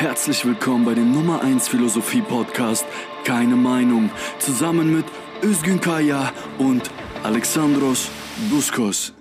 Herzlich willkommen bei dem Nummer 1 Philosophie Podcast Keine Meinung zusammen mit Özgün Kaya und Alexandros Buskos.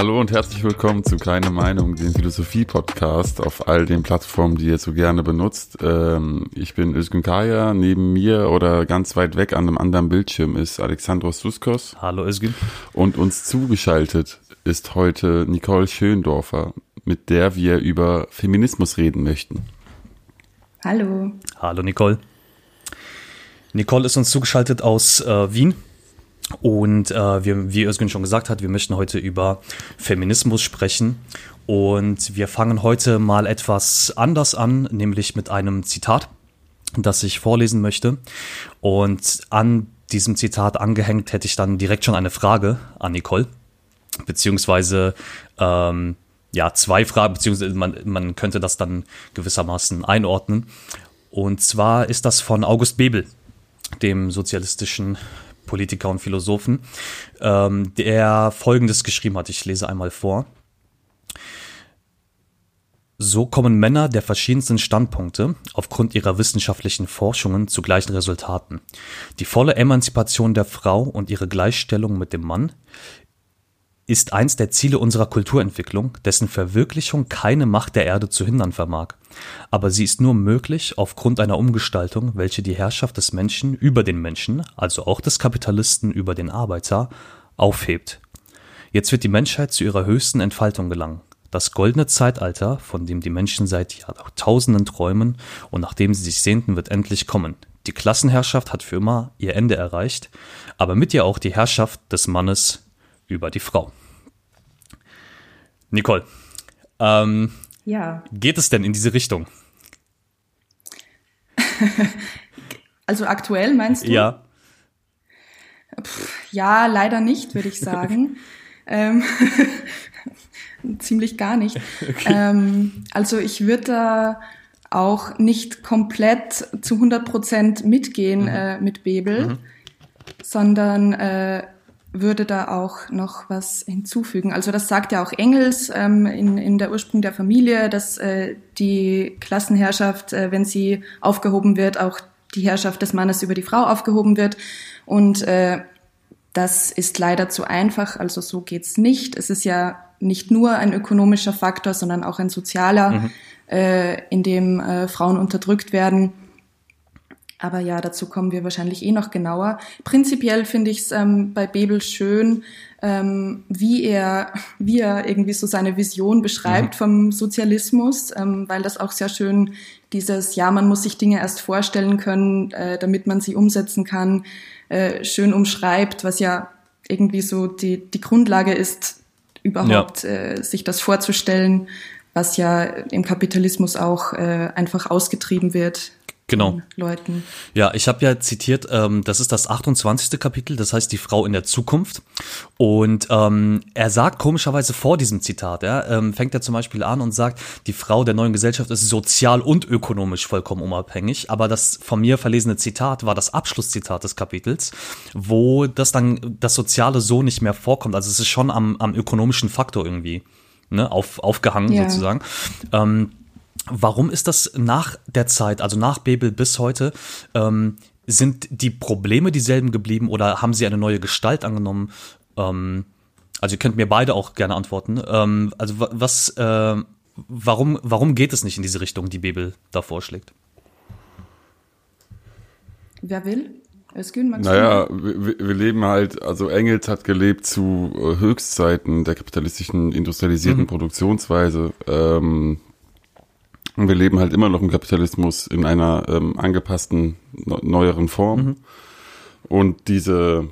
Hallo und herzlich willkommen zu Keine Meinung, dem Philosophie-Podcast auf all den Plattformen, die ihr so gerne benutzt. Ähm, ich bin Özgün Kaya, neben mir oder ganz weit weg an einem anderen Bildschirm ist Alexandros Suskos. Hallo Özgün. Und uns zugeschaltet ist heute Nicole Schöndorfer, mit der wir über Feminismus reden möchten. Hallo. Hallo Nicole. Nicole ist uns zugeschaltet aus äh, Wien und äh, wir, wie Özgün schon gesagt hat, wir möchten heute über Feminismus sprechen. Und wir fangen heute mal etwas anders an, nämlich mit einem Zitat, das ich vorlesen möchte. Und an diesem Zitat angehängt hätte ich dann direkt schon eine Frage an Nicole, beziehungsweise ähm, ja zwei Fragen, beziehungsweise man, man könnte das dann gewissermaßen einordnen. Und zwar ist das von August Bebel, dem sozialistischen Politiker und Philosophen, ähm, der Folgendes geschrieben hat. Ich lese einmal vor. So kommen Männer der verschiedensten Standpunkte aufgrund ihrer wissenschaftlichen Forschungen zu gleichen Resultaten. Die volle Emanzipation der Frau und ihre Gleichstellung mit dem Mann ist eins der Ziele unserer Kulturentwicklung, dessen Verwirklichung keine Macht der Erde zu hindern vermag. Aber sie ist nur möglich aufgrund einer Umgestaltung, welche die Herrschaft des Menschen über den Menschen, also auch des Kapitalisten über den Arbeiter, aufhebt. Jetzt wird die Menschheit zu ihrer höchsten Entfaltung gelangen. Das goldene Zeitalter, von dem die Menschen seit Jahrtausenden träumen und nach dem sie sich sehnten, wird endlich kommen. Die Klassenherrschaft hat für immer ihr Ende erreicht, aber mit ihr auch die Herrschaft des Mannes über die Frau. Nicole, ähm, ja. geht es denn in diese Richtung? also aktuell meinst du? Ja. Pff, ja, leider nicht, würde ich sagen. ähm, ziemlich gar nicht. Okay. Ähm, also ich würde da auch nicht komplett zu 100 Prozent mitgehen mhm. äh, mit Bebel, mhm. sondern äh, würde da auch noch was hinzufügen. Also das sagt ja auch Engels ähm, in, in der Ursprung der Familie, dass äh, die Klassenherrschaft, äh, wenn sie aufgehoben wird, auch die Herrschaft des Mannes über die Frau aufgehoben wird. Und äh, das ist leider zu einfach, also so geht's nicht. Es ist ja nicht nur ein ökonomischer Faktor, sondern auch ein sozialer, mhm. äh, in dem äh, Frauen unterdrückt werden. Aber ja, dazu kommen wir wahrscheinlich eh noch genauer. Prinzipiell finde ich es ähm, bei Bebel schön, ähm, wie er, wie er irgendwie so seine Vision beschreibt mhm. vom Sozialismus, ähm, weil das auch sehr schön dieses, ja, man muss sich Dinge erst vorstellen können, äh, damit man sie umsetzen kann, äh, schön umschreibt, was ja irgendwie so die, die Grundlage ist, überhaupt ja. äh, sich das vorzustellen, was ja im Kapitalismus auch äh, einfach ausgetrieben wird genau. Leuten. Ja, ich habe ja zitiert, ähm, das ist das 28. Kapitel, das heißt die Frau in der Zukunft. Und ähm, er sagt komischerweise vor diesem Zitat, ja, ähm, fängt er zum Beispiel an und sagt, die Frau der neuen Gesellschaft ist sozial und ökonomisch vollkommen unabhängig. Aber das von mir verlesene Zitat war das Abschlusszitat des Kapitels, wo das dann das Soziale so nicht mehr vorkommt. Also es ist schon am, am ökonomischen Faktor irgendwie ne, auf, aufgehangen ja. sozusagen. Ähm, Warum ist das nach der Zeit, also nach Bebel bis heute, ähm, sind die Probleme dieselben geblieben oder haben sie eine neue Gestalt angenommen? Ähm, also ihr könnt mir beide auch gerne antworten. Ähm, also was, äh, warum, warum geht es nicht in diese Richtung, die Bebel da vorschlägt? Wer will? Özgün, naja, wir, wir, leben halt, also Engels hat gelebt zu äh, Höchstzeiten der kapitalistischen industrialisierten mhm. Produktionsweise. Ähm, und wir leben halt immer noch im Kapitalismus in einer ähm, angepassten, neueren Form. Mhm. Und diese,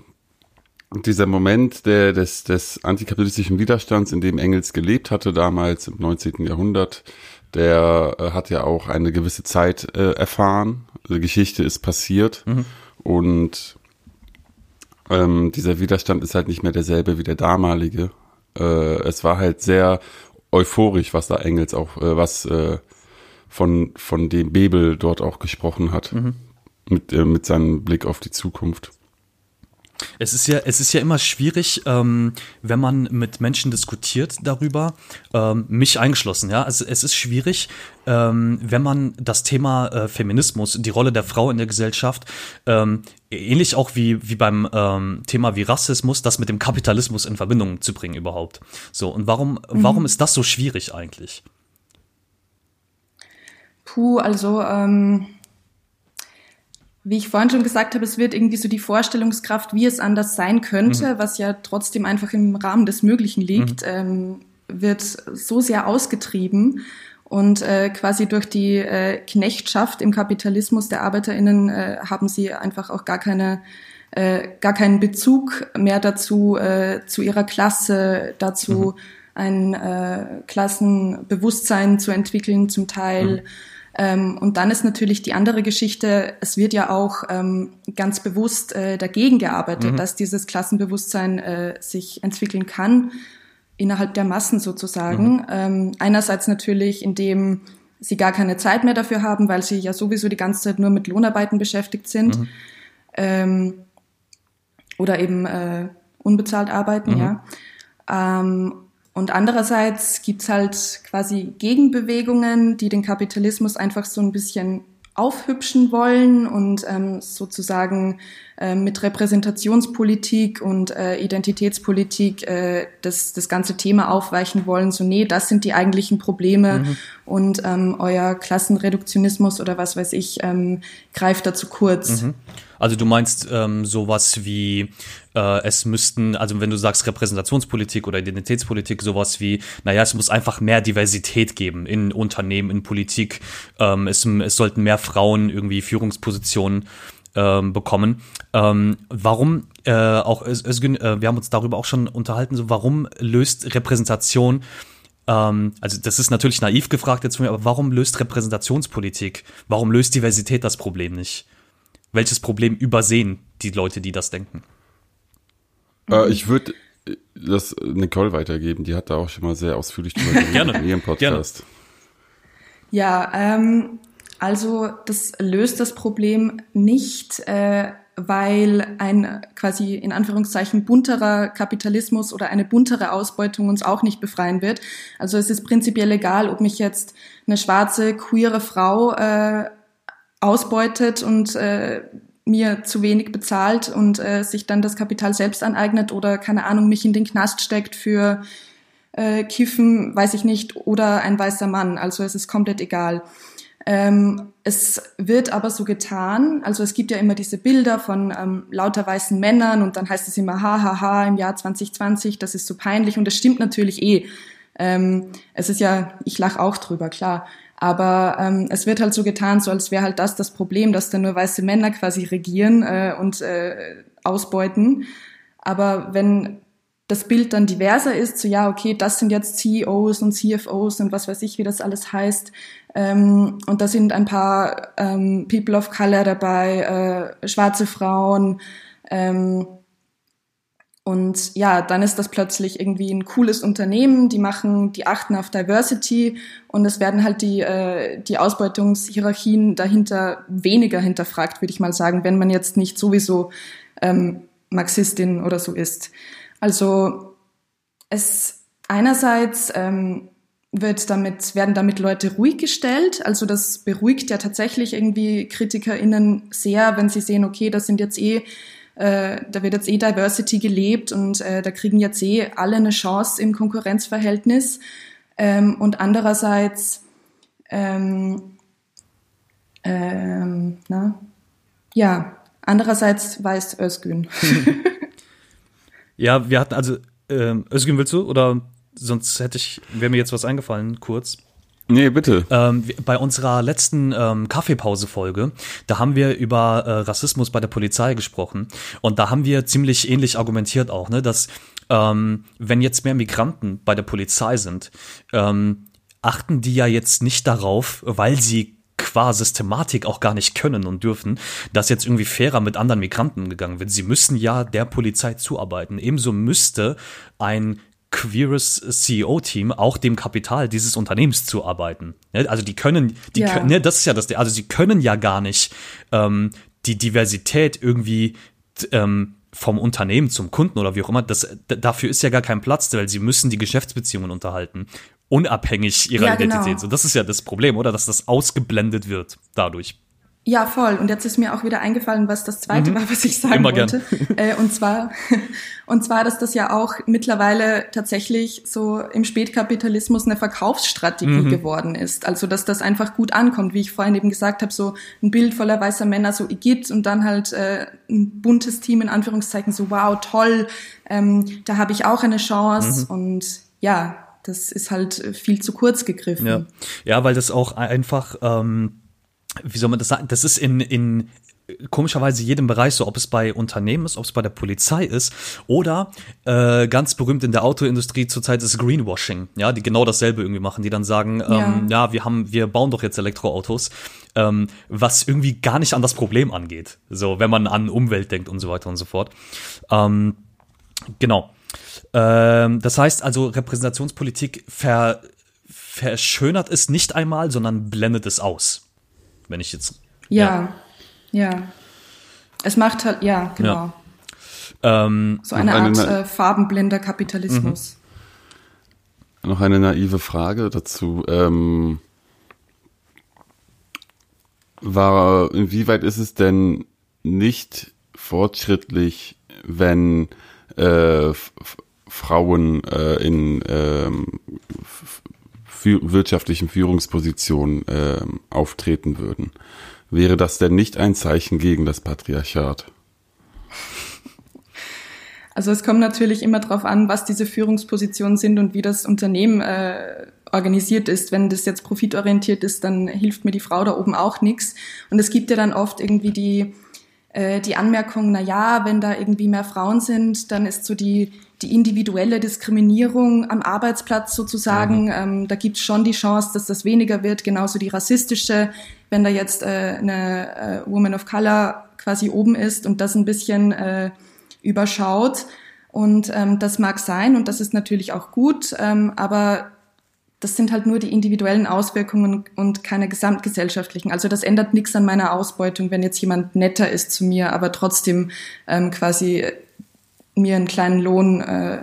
dieser Moment der, des, des antikapitalistischen Widerstands, in dem Engels gelebt hatte damals im 19. Jahrhundert, der äh, hat ja auch eine gewisse Zeit äh, erfahren. Die Geschichte ist passiert mhm. und ähm, dieser Widerstand ist halt nicht mehr derselbe wie der damalige. Äh, es war halt sehr euphorisch, was da Engels auch, äh, was äh, von, von dem Bebel dort auch gesprochen hat. Mhm. Mit, äh, mit seinem Blick auf die Zukunft. Es ist ja, es ist ja immer schwierig, ähm, wenn man mit Menschen diskutiert darüber, ähm, mich eingeschlossen, ja. Also es ist schwierig, ähm, wenn man das Thema äh, Feminismus, die Rolle der Frau in der Gesellschaft, ähm, ähnlich auch wie, wie beim ähm, Thema wie Rassismus, das mit dem Kapitalismus in Verbindung zu bringen überhaupt. So, und warum, mhm. warum ist das so schwierig eigentlich? Puh, also ähm wie ich vorhin schon gesagt habe, es wird irgendwie so die Vorstellungskraft, wie es anders sein könnte, mhm. was ja trotzdem einfach im Rahmen des Möglichen liegt, mhm. ähm, wird so sehr ausgetrieben. Und äh, quasi durch die äh, Knechtschaft im Kapitalismus der ArbeiterInnen äh, haben sie einfach auch gar keine äh, gar keinen Bezug mehr dazu, äh, zu ihrer Klasse, dazu mhm. ein äh, Klassenbewusstsein zu entwickeln, zum Teil. Mhm ähm, und dann ist natürlich die andere Geschichte, es wird ja auch ähm, ganz bewusst äh, dagegen gearbeitet, mhm. dass dieses Klassenbewusstsein äh, sich entwickeln kann, innerhalb der Massen sozusagen. Mhm. Ähm, einerseits natürlich, indem sie gar keine Zeit mehr dafür haben, weil sie ja sowieso die ganze Zeit nur mit Lohnarbeiten beschäftigt sind. Mhm. Ähm, oder eben äh, unbezahlt arbeiten, mhm. ja. Und andererseits gibt's halt quasi Gegenbewegungen, die den Kapitalismus einfach so ein bisschen aufhübschen wollen und ähm, sozusagen äh, mit Repräsentationspolitik und äh, Identitätspolitik äh, das, das ganze Thema aufweichen wollen. So, nee, das sind die eigentlichen Probleme mhm. und ähm, euer Klassenreduktionismus oder was weiß ich ähm, greift da zu kurz. Mhm. Also du meinst ähm, sowas wie, äh, es müssten, also wenn du sagst Repräsentationspolitik oder Identitätspolitik, sowas wie, naja, es muss einfach mehr Diversität geben in Unternehmen, in Politik. Ähm, es, es sollten mehr Frauen irgendwie Führungspositionen ähm, bekommen. Ähm, warum äh, auch, Özgün, äh, wir haben uns darüber auch schon unterhalten, so warum löst Repräsentation ähm, also das ist natürlich naiv gefragt jetzt von mir, aber warum löst Repräsentationspolitik, warum löst Diversität das Problem nicht? Welches Problem übersehen die Leute, die das denken? Äh, ich würde das Nicole weitergeben. Die hat da auch schon mal sehr ausführlich drüber geredet Gerne. in ihrem Podcast. Gerne. Ja, ähm, also das löst das Problem nicht, äh, weil ein quasi in Anführungszeichen bunterer Kapitalismus oder eine buntere Ausbeutung uns auch nicht befreien wird. Also es ist prinzipiell egal, ob mich jetzt eine schwarze, queere Frau äh, ausbeutet und äh, mir zu wenig bezahlt und äh, sich dann das Kapital selbst aneignet oder keine Ahnung mich in den Knast steckt für äh, Kiffen, weiß ich nicht, oder ein weißer Mann. Also es ist komplett egal. Ähm, es wird aber so getan, also es gibt ja immer diese Bilder von ähm, lauter weißen Männern und dann heißt es immer, ha, ha, ha, im Jahr 2020, das ist so peinlich und das stimmt natürlich eh. Ähm, es ist ja, ich lach auch drüber, klar. Aber ähm, es wird halt so getan, so als wäre halt das das Problem, dass da nur weiße Männer quasi regieren äh, und äh, ausbeuten. Aber wenn das Bild dann diverser ist, so ja, okay, das sind jetzt CEOs und CFOs und was weiß ich, wie das alles heißt. Ähm, und da sind ein paar ähm, People of Color dabei, äh, schwarze Frauen, ähm, und ja, dann ist das plötzlich irgendwie ein cooles Unternehmen, die machen, die achten auf Diversity und es werden halt die, äh, die Ausbeutungshierarchien dahinter weniger hinterfragt, würde ich mal sagen, wenn man jetzt nicht sowieso ähm, Marxistin oder so ist. Also es einerseits ähm, wird damit, werden damit Leute ruhig gestellt. Also das beruhigt ja tatsächlich irgendwie KritikerInnen sehr, wenn sie sehen, okay, das sind jetzt eh äh, da wird jetzt eh Diversity gelebt und äh, da kriegen jetzt eh alle eine Chance im Konkurrenzverhältnis. Ähm, und andererseits, ähm, ähm, na, ja, andererseits weiß Özgün. ja, wir hatten also, ähm, Özgün willst du oder sonst hätte ich, wäre mir jetzt was eingefallen, kurz. Nee, bitte. Ähm, bei unserer letzten ähm, Kaffeepause-Folge, da haben wir über äh, Rassismus bei der Polizei gesprochen. Und da haben wir ziemlich ähnlich argumentiert auch, ne, dass ähm, wenn jetzt mehr Migranten bei der Polizei sind, ähm, achten die ja jetzt nicht darauf, weil sie qua Systematik auch gar nicht können und dürfen, dass jetzt irgendwie fairer mit anderen Migranten gegangen wird. Sie müssen ja der Polizei zuarbeiten. Ebenso müsste ein queeres CEO-Team auch dem Kapital dieses Unternehmens zuarbeiten. Also die können, die ja. können, ne, das ist ja das, also sie können ja gar nicht ähm, die Diversität irgendwie ähm, vom Unternehmen zum Kunden oder wie auch immer, das, dafür ist ja gar kein Platz, weil sie müssen die Geschäftsbeziehungen unterhalten, unabhängig ihrer Ja, genau. Identität. So, das ist ja das Problem, oder? Dass das ausgeblendet wird dadurch. Ja, voll. Und jetzt ist mir auch wieder eingefallen, was das zweite war, was ich sagen Mhm. Immer gern. wollte. Äh, und zwar, und zwar, dass das ja auch mittlerweile tatsächlich so im Spätkapitalismus eine Verkaufsstrategie Mhm. geworden ist. Also, dass das einfach gut ankommt, wie ich vorhin eben gesagt habe, so ein Bild voller weißer Männer, so Igitt und dann halt äh, ein buntes Team in Anführungszeichen, so wow, toll, ähm, da habe ich auch eine Chance. Mhm. Und ja, das ist halt viel zu kurz gegriffen. Ja, ja weil das auch einfach, ähm, wie soll man das sagen, das ist in, in komischerweise jedem Bereich so, ob es bei Unternehmen ist, ob es bei der Polizei ist oder äh, ganz berühmt in der Autoindustrie zurzeit ist Greenwashing, ja, die genau dasselbe irgendwie machen, die dann sagen, ähm, ja, wir haben, wir bauen doch jetzt Elektroautos, ähm, was irgendwie gar nicht an das Problem angeht, so wenn man an Umwelt denkt und so weiter und so fort. Ähm, genau. Ähm, das heißt also, Repräsentationspolitik ver, verschönert es nicht einmal, sondern blendet es aus. Wenn ich jetzt. Ja, ja. Es macht halt, ja, genau. Ähm, So eine eine Art äh, farbenblinder Kapitalismus. Noch eine naive Frage dazu. Ähm, war, inwieweit ist es denn nicht fortschrittlich, wenn äh, Frauen äh, in ähm, wirtschaftlichen Führungspositionen ähm, auftreten würden? Wäre das denn nicht ein Zeichen gegen das Patriarchat? Also es kommt natürlich immer darauf an, was diese Führungspositionen sind und wie das Unternehmen äh, organisiert ist. Wenn das jetzt profitorientiert ist, dann hilft mir die Frau da oben auch nichts. Und es gibt ja dann oft irgendwie die, äh, die Anmerkung, na ja, wenn da irgendwie mehr Frauen sind, dann ist so die, die individuelle Diskriminierung am Arbeitsplatz sozusagen, ähm, da gibt es schon die Chance, dass das weniger wird, genauso die rassistische, wenn da jetzt äh, eine äh, Woman of Color quasi oben ist und das ein bisschen äh, überschaut. Und ähm, das mag sein und das ist natürlich auch gut, ähm, aber das sind halt nur die individuellen Auswirkungen und keine gesamtgesellschaftlichen. Also das ändert nichts an meiner Ausbeutung, wenn jetzt jemand netter ist zu mir, aber trotzdem ähm, quasi mir einen kleinen Lohn äh,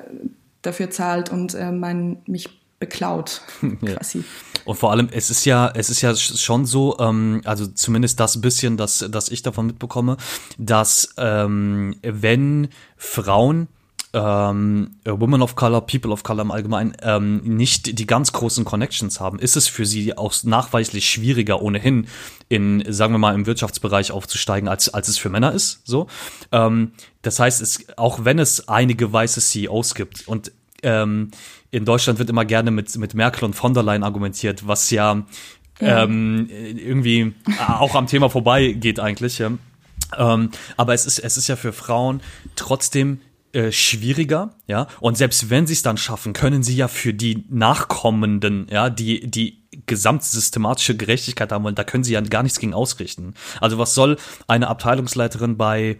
dafür zahlt und äh, mein, mich beklaut, quasi. Und vor allem, es ist ja, es ist ja schon so, ähm, also zumindest das bisschen, das, das ich davon mitbekomme, dass ähm, wenn Frauen ähm, Women of Color, People of Color im Allgemeinen ähm, nicht die ganz großen Connections haben, ist es für sie auch nachweislich schwieriger ohnehin in, sagen wir mal, im Wirtschaftsbereich aufzusteigen, als, als es für Männer ist. So, ähm, das heißt, es, auch wenn es einige weiße CEOs gibt und ähm, in Deutschland wird immer gerne mit, mit Merkel und von der Leyen argumentiert, was ja, Ähm, irgendwie auch am Thema vorbei geht eigentlich. Ja. Ähm, aber es ist, es ist ja für Frauen trotzdem äh, schwieriger, ja. Und selbst wenn sie es dann schaffen, können sie ja für die Nachkommenden, ja, die, die gesamtsystematische Gerechtigkeit haben wollen, da können sie ja gar nichts gegen ausrichten. Also was soll eine Abteilungsleiterin bei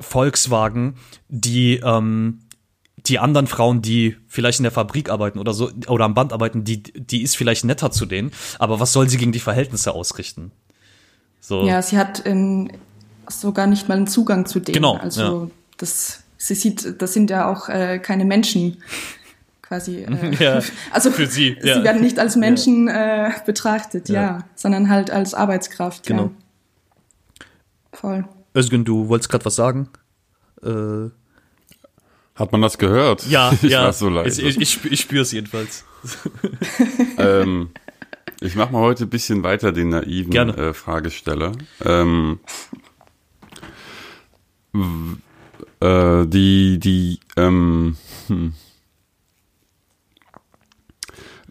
Volkswagen, die ähm, die anderen Frauen, die vielleicht in der Fabrik arbeiten oder so oder am Band arbeiten, die die ist vielleicht netter zu denen, aber was soll sie gegen die Verhältnisse ausrichten? So. Ja, sie hat ähm, sogar nicht mal einen Zugang zu denen. Genau, Also ja. das, sie sieht, das sind ja auch äh, keine Menschen quasi. Äh, Ja, also für sie, sie ja. werden nicht als Menschen äh, betrachtet, ja. Ja. sondern halt als Arbeitskraft. Genau. Ja. Voll. Özgün, du wolltest gerade was sagen? Äh, Hat man das gehört? ja, ich ja. war so leise. Ich, ich, ich, spür- ich spüre es jedenfalls. ähm, ich mache mal heute ein bisschen weiter den naiven äh, Fragesteller. Ähm, äh, die, die, ähm, hm.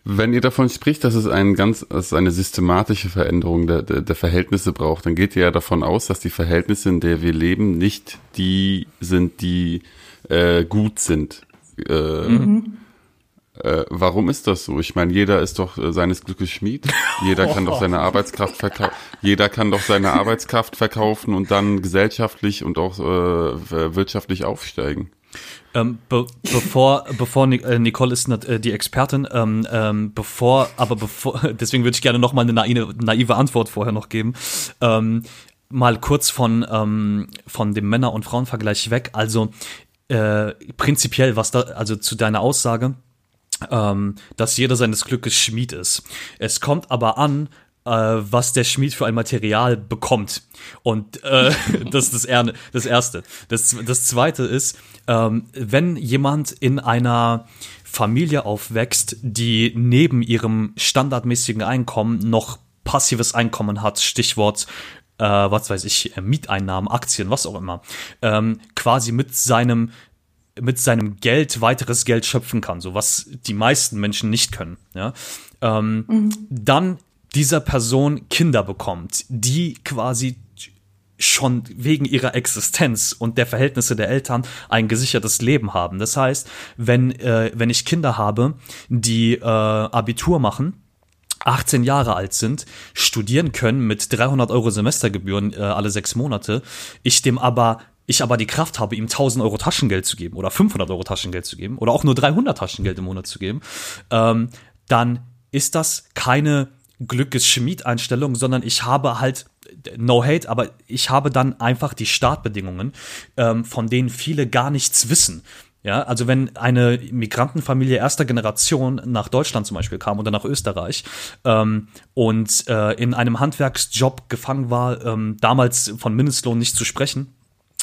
Wenn ihr davon spricht, dass es ein ganz, dass es eine systematische Veränderung der, der, der Verhältnisse braucht, dann geht ihr ja davon aus, dass die Verhältnisse, in der wir leben, nicht die sind, die äh, gut sind. Äh, äh, warum ist das so? Ich meine, jeder ist doch äh, seines Glückes Schmied. Jeder kann doch seine Arbeitskraft verkaufen. Jeder kann doch seine Arbeitskraft verkaufen und dann gesellschaftlich und auch äh, wirtschaftlich aufsteigen. Ähm, be bevor, bevor Ni- äh, Nicole ist äh, die Expertin, ähm, ähm, bevor, aber bevor, deswegen würde ich gerne noch mal eine naive, naive Antwort vorher noch geben. Ähm, mal kurz von, ähm, von dem Männer- und Frauenvergleich weg. Also äh, prinzipiell, was da, also zu deiner Aussage, ähm, dass jeder seines Glückes Schmied ist. Es kommt aber an, äh, was der Schmied für ein Material bekommt. Und äh, das ist das, er das Erste. Das, das Zweite ist, ähm, wenn jemand in einer Familie aufwächst, die neben ihrem standardmäßigen Einkommen noch passives Einkommen hat, Stichwort äh, was weiß ich, Mieteinnahmen, Aktien, was auch immer, ähm, quasi mit seinem mit seinem Geld weiteres Geld schöpfen kann, so was die meisten Menschen nicht können. Ja? Ähm, mhm. Dann dieser Person Kinder bekommt, die quasi schon wegen ihrer Existenz und der Verhältnisse der Eltern ein gesichertes Leben haben. Das heißt, wenn, äh, wenn ich Kinder habe, die äh, Abitur machen, 18 Jahre alt sind, studieren können mit 300 Euro Semestergebühren äh, alle sechs Monate, ich dem aber ich aber die Kraft habe, ihm 1000 Euro Taschengeld zu geben oder 500 Euro Taschengeld zu geben oder auch nur 300 Taschengeld im Monat zu geben, ähm, dann ist das keine Glückes-Schmied-Einstellung, sondern ich habe halt no hate, aber ich habe dann einfach die Startbedingungen, ähm, von denen viele gar nichts wissen. Ja, also wenn eine Migrantenfamilie erster Generation nach Deutschland zum Beispiel kam oder nach Österreich ähm, und äh, in einem Handwerksjob gefangen war, ähm, damals von Mindestlohn nicht zu sprechen,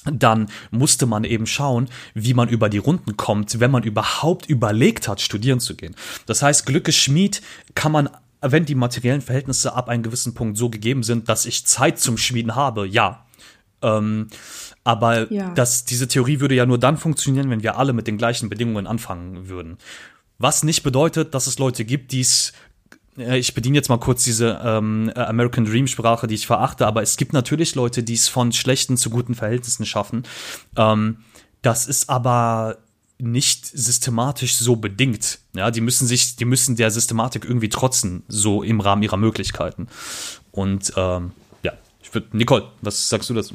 dann musste man eben schauen, wie man über die Runden kommt, wenn man überhaupt überlegt hat, studieren zu gehen. Das heißt, Glückes Schmied kann man wenn die materiellen Verhältnisse ab einem gewissen Punkt so gegeben sind, dass ich Zeit zum Schmieden habe, ja. Ähm, aber ja. das, diese Theorie würde ja nur dann funktionieren, wenn wir alle mit den gleichen Bedingungen anfangen würden. Was nicht bedeutet, dass es Leute gibt, die es ich bediene jetzt mal kurz diese ähm, American Dream Sprache, die ich verachte, aber es gibt natürlich Leute, die es von schlechten zu guten Verhältnissen schaffen. Ähm, das ist aber nicht systematisch so bedingt. Ja, die müssen sich, die müssen der Systematik irgendwie trotzen, so im Rahmen ihrer Möglichkeiten. Und ähm, ja, ich würde, Nicole, was sagst du dazu?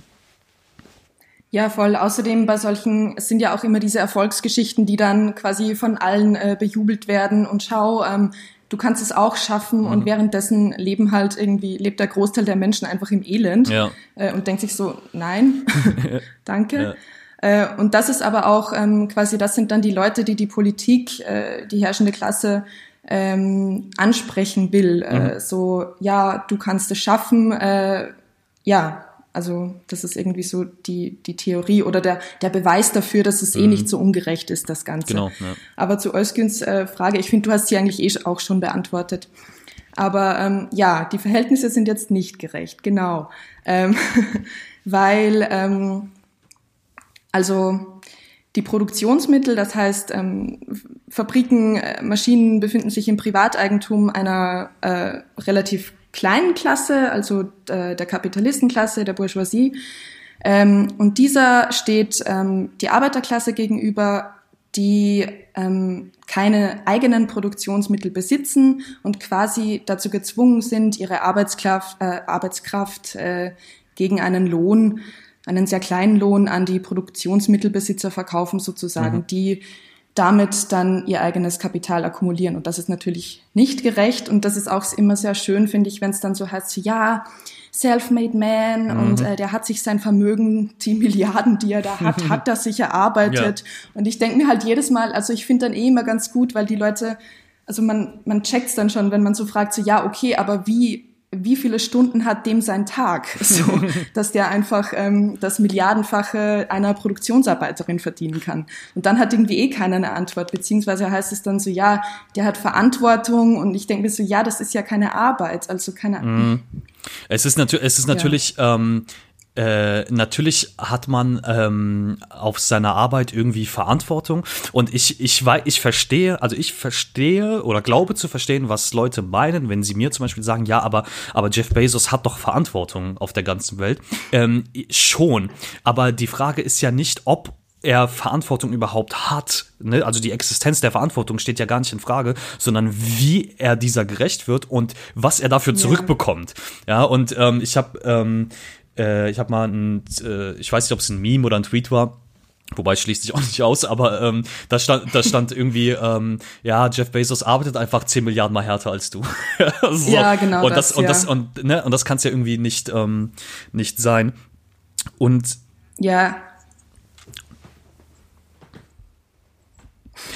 Ja, voll. Außerdem bei solchen, es sind ja auch immer diese Erfolgsgeschichten, die dann quasi von allen äh, bejubelt werden und schau, ähm, du kannst es auch schaffen mhm. und währenddessen leben halt irgendwie, lebt der Großteil der Menschen einfach im Elend ja. äh, und denkt sich so, nein, danke. Ja. Äh, und das ist aber auch ähm, quasi, das sind dann die Leute, die die Politik, äh, die herrschende Klasse ähm, ansprechen will. Äh, mhm. So, ja, du kannst es schaffen. Äh, ja, also das ist irgendwie so die, die Theorie oder der, der Beweis dafür, dass es eh mhm. eh nicht so ungerecht ist, das Ganze. Genau, ja. Aber zu Özgüns äh, Frage, ich finde, du hast sie eigentlich eh auch schon beantwortet. Aber ähm, ja, die Verhältnisse sind jetzt nicht gerecht, genau. Ähm, weil ähm, also die Produktionsmittel, das heißt ähm, Fabriken, äh, Maschinen befinden sich im Privateigentum einer äh, relativ kleinen Klasse, also äh, der Kapitalistenklasse, der Bourgeoisie. Ähm, und dieser steht ähm, die Arbeiterklasse gegenüber, die ähm, keine eigenen Produktionsmittel besitzen und quasi dazu gezwungen sind, ihre Arbeitskraft, äh, Arbeitskraft äh, gegen einen Lohn einen sehr kleinen Lohn an die Produktionsmittelbesitzer verkaufen sozusagen, mhm. die damit dann ihr eigenes Kapital akkumulieren. Und das ist natürlich nicht gerecht. Und das ist auch immer sehr schön, finde ich, wenn es dann so heißt, ja, self-made man mhm. und äh, der hat sich sein Vermögen, die Milliarden, die er da hat, hat er sich erarbeitet. Ja. Und ich denke mir halt jedes Mal, also ich finde dann eh immer ganz gut, weil die Leute, also man, man checkt's dann schon, wenn man so fragt, so ja, okay, aber wie wie viele Stunden hat dem sein Tag, so, dass der einfach ähm, das Milliardenfache einer Produktionsarbeiterin verdienen kann. Und dann hat irgendwie eh keiner eine Antwort, beziehungsweise heißt es dann so, ja, der hat Verantwortung und ich denke mir so, ja, das ist ja keine Arbeit, also keine. Mm. Es ist, natür es ist natürlich ja. ähm, äh, natürlich hat man ähm, auf seiner Arbeit irgendwie Verantwortung und ich ich weiß ich verstehe also ich verstehe oder glaube zu verstehen was Leute meinen wenn sie mir zum Beispiel sagen ja aber aber Jeff Bezos hat doch Verantwortung auf der ganzen Welt ähm, schon aber die Frage ist ja nicht ob er Verantwortung überhaupt hat. Ne? Also die Existenz der Verantwortung steht ja gar nicht in Frage, sondern wie er dieser gerecht wird und was er dafür zurückbekommt. Ja, und ähm, ich habe ähm, äh, ich habe mal ein, äh, ich weiß nicht, ob es ein Meme oder ein Tweet war, Wobei schließt sich auch nicht aus, aber ähm, da stand, da stand irgendwie, ähm, ja, Jeff Bezos arbeitet einfach 10 Milliarden mal härter als du. so. Ja, genau. Und das, das und ja. das und ne, und das kann es ja irgendwie nicht ähm, nicht sein. Und ja.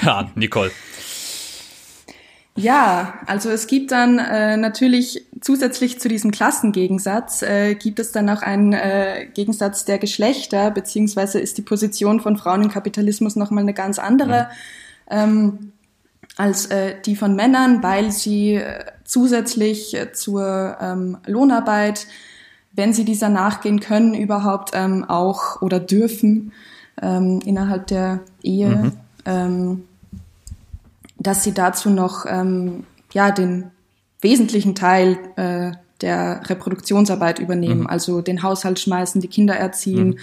Ja, Nicole. Ja, also es gibt dann äh, natürlich zusätzlich zu diesem Klassengegensatz, äh, gibt es dann auch einen äh, Gegensatz der Geschlechter, beziehungsweise ist die Position von Frauen im Kapitalismus nochmal eine ganz andere ähm, als äh, die von Männern, weil sie äh, zusätzlich äh, zur ähm, Lohnarbeit, wenn sie dieser nachgehen können, überhaupt ähm, auch oder dürfen ähm, innerhalb der Ehe. Mhm. Ähm, dass sie dazu noch ähm, ja den wesentlichen Teil äh, der Reproduktionsarbeit übernehmen, mhm. also den Haushalt schmeißen, die Kinder erziehen. Mhm.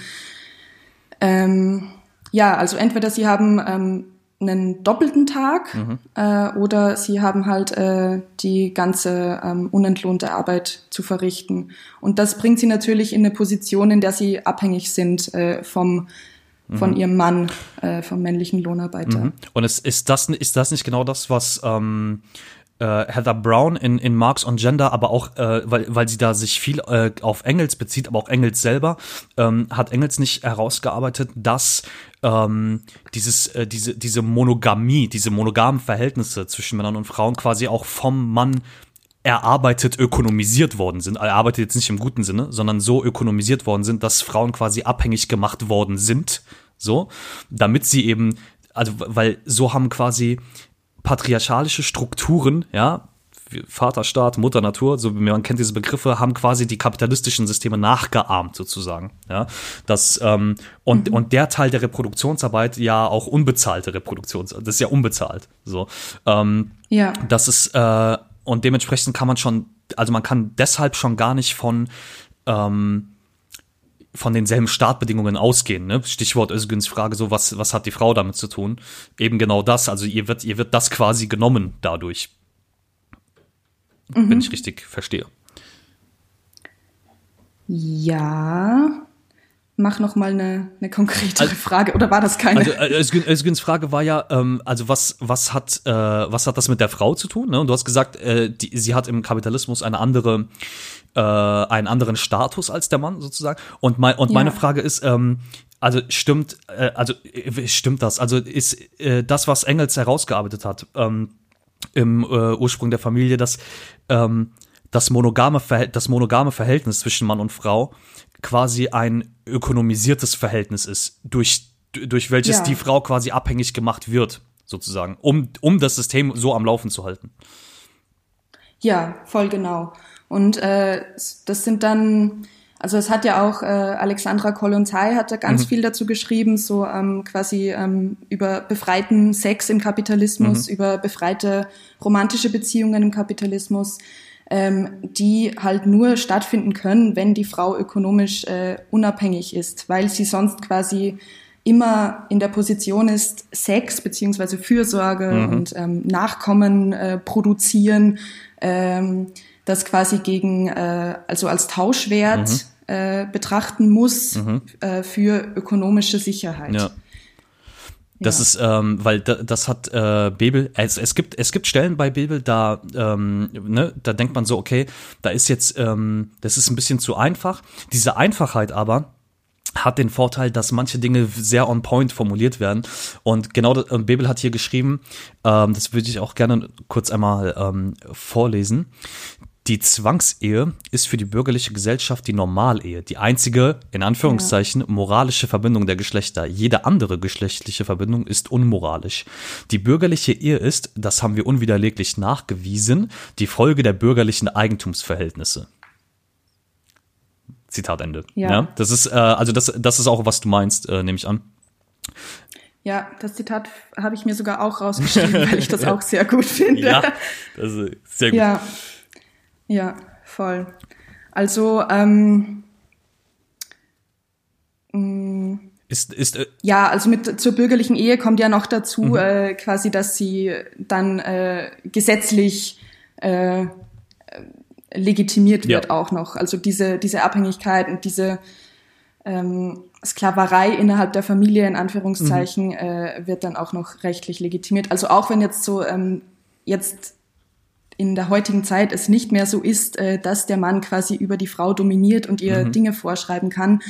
Ähm, ja, also entweder sie haben ähm, einen doppelten Tag mhm. äh, oder sie haben halt äh, die ganze ähm, unentlohnte Arbeit zu verrichten. Und das bringt sie natürlich in eine Position, in der sie abhängig sind äh, vom von mhm. ihrem Mann, äh, vom männlichen Lohnarbeiter. Mhm. Und ist, ist, das, ist das nicht genau das, was ähm, äh, Heather Brown in, in Marx on Gender, aber auch, äh, weil, weil sie da sich viel äh, auf Engels bezieht, aber auch Engels selber, ähm, hat Engels nicht herausgearbeitet, dass ähm, dieses, äh, diese, diese Monogamie, diese monogamen Verhältnisse zwischen Männern und Frauen quasi auch vom Mann erarbeitet ökonomisiert worden sind. Erarbeitet jetzt nicht im guten Sinne, sondern so ökonomisiert worden sind, dass Frauen quasi abhängig gemacht worden sind. So, damit sie eben, also, weil so haben quasi patriarchalische Strukturen, ja, Vaterstaat, Mutter Natur, so wie man kennt diese Begriffe, haben quasi die kapitalistischen Systeme nachgeahmt sozusagen. Ja, das ähm, und mhm. und der Teil der Reproduktionsarbeit ja auch unbezahlte Reproduktionsarbeit, das ist ja unbezahlt. So, ähm, ja, das ist äh, und dementsprechend kann man schon, also man kann deshalb schon gar nicht von ähm, von denselben Startbedingungen ausgehen. Ne? Stichwort Özgüns Frage, so was, was hat die Frau damit zu tun? Eben genau das. Also ihr wird, ihr wird das quasi genommen dadurch. Mhm. Wenn ich richtig verstehe. Ja, Mach noch mal eine, eine konkretere also, Frage oder war das keine? Also äh, Özgüns Frage war ja, ähm, also was was hat äh, was hat das mit der Frau zu tun? Ne? Und du hast gesagt, äh, die, sie hat im Kapitalismus eine andere äh, einen anderen Status als der Mann sozusagen. Und mein und ja. meine Frage ist, ähm, also stimmt, äh, also äh, stimmt das? Also ist äh, das, was Engels herausgearbeitet hat ähm, im äh, Ursprung der Familie, dass ähm, das monogame, das monogame Verhältnis zwischen Mann und Frau quasi ein ökonomisiertes Verhältnis ist, durch, durch welches ja. die Frau quasi abhängig gemacht wird, sozusagen, um, um das System so am Laufen zu halten. Ja, voll genau. Und äh, das sind dann, also es hat ja auch äh, Alexandra Kollontai hat da ganz mhm. viel dazu geschrieben, so ähm, quasi ähm, über befreiten Sex im Kapitalismus, mhm. über befreite romantische Beziehungen im Kapitalismus ähm, die halt nur stattfinden können, wenn die Frau ökonomisch äh, unabhängig ist, weil sie sonst quasi immer in der Position ist, Sex beziehungsweise Fürsorge mhm. und ähm, Nachkommen äh, produzieren, ähm, das quasi gegen, äh, also als Tauschwert mhm. äh, betrachten muss mhm. äh, für ökonomische Sicherheit. Ja. Das ja. ist, ähm, weil da, das hat äh, Bebel, es, es gibt es gibt Stellen bei Bebel, da ähm, ne, da denkt man so, okay, da ist jetzt, ähm, das ist ein bisschen zu einfach. Diese Einfachheit aber hat den Vorteil, dass manche Dinge sehr on point formuliert werden. Und genau das, äh, Bebel hat hier geschrieben, ähm, das würde ich auch gerne kurz einmal ähm, vorlesen. Die Zwangsehe ist für die bürgerliche Gesellschaft die Normalehe, die einzige, in Anführungszeichen, moralische Verbindung der Geschlechter. Jede andere geschlechtliche Verbindung ist unmoralisch. Die bürgerliche Ehe ist, das haben wir unwiderleglich nachgewiesen, die Folge der bürgerlichen Eigentumsverhältnisse. Zitat Ende. Ja. ja das ist, äh, also das, das ist auch, was du meinst, äh, nehme ich an. Ja, das Zitat habe ich mir sogar auch rausgeschrieben, weil ich das auch sehr gut finde. Ja, das ist sehr gut. Ja. Ja, voll. Also, ähm, mm, ist, ist, äh, ja, also mit zur bürgerlichen Ehe kommt ja noch dazu, mhm. äh, quasi, dass sie dann äh, gesetzlich äh, legitimiert wird ja. auch noch. Also diese, diese Abhängigkeit und diese ähm, Sklaverei innerhalb der Familie in Anführungszeichen mhm. äh, wird dann auch noch rechtlich legitimiert. Also auch wenn jetzt so ähm, jetzt in der heutigen Zeit es nicht mehr so ist, äh, dass der Mann quasi über die Frau dominiert und ihr mhm. Dinge vorschreiben kann.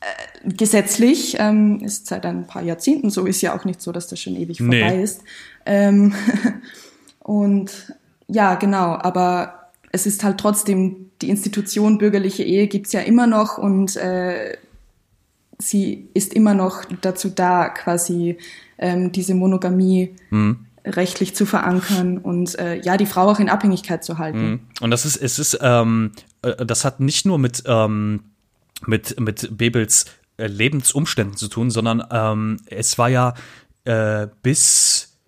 Äh, gesetzlich ähm, ist seit ein paar Jahrzehnten so, ist ja auch nicht so, dass das schon ewig nee. vorbei ist. Ähm, und ja, genau, aber es ist halt trotzdem, die Institution bürgerliche Ehe gibt's ja immer noch und äh, sie ist immer noch dazu da, quasi ähm, diese Monogamie mhm rechtlich zu verankern und äh, ja die Frau auch in Abhängigkeit zu halten. Mhm. Und das ist es ist ähm, äh, das hat nicht nur mit ähm, mit mit Bebels äh, Lebensumständen zu tun, sondern ähm, es war ja äh, bis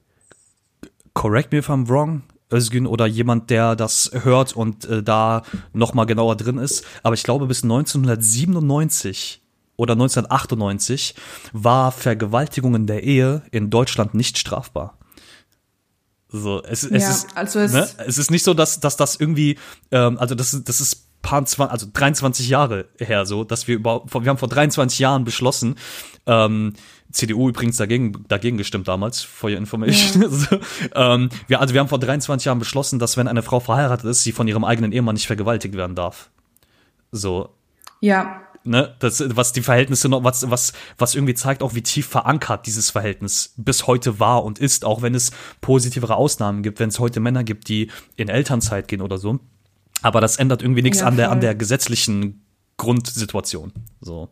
correct me if I'm wrong Özgün oder jemand, der das hört und äh, da noch mal genauer drin ist. Aber ich glaube, bis 1997 oder 1998 war Vergewaltigung in der Ehe in Deutschland nicht strafbar. So, es, es ja, ist, also es, ne? es ist nicht so, dass, dass das irgendwie, ähm, also das, das ist paar, also 23 Jahre her so, dass wir überhaupt, wir haben vor 23 Jahren beschlossen, ähm, CDU übrigens dagegen, dagegen gestimmt damals, for your information. Ja. so, ähm, wir, also wir haben vor 23 Jahren beschlossen, dass wenn eine Frau verheiratet ist, sie von ihrem eigenen Ehemann nicht vergewaltigt werden darf. So. Ja ne, das, was die Verhältnisse noch, was, was, was irgendwie zeigt auch, wie tief verankert dieses Verhältnis bis heute war und ist, auch wenn es positivere Ausnahmen gibt, wenn es heute Männer gibt, die in Elternzeit gehen oder so. Aber das ändert irgendwie nichts ja, an der, an der gesetzlichen Grundsituation, so.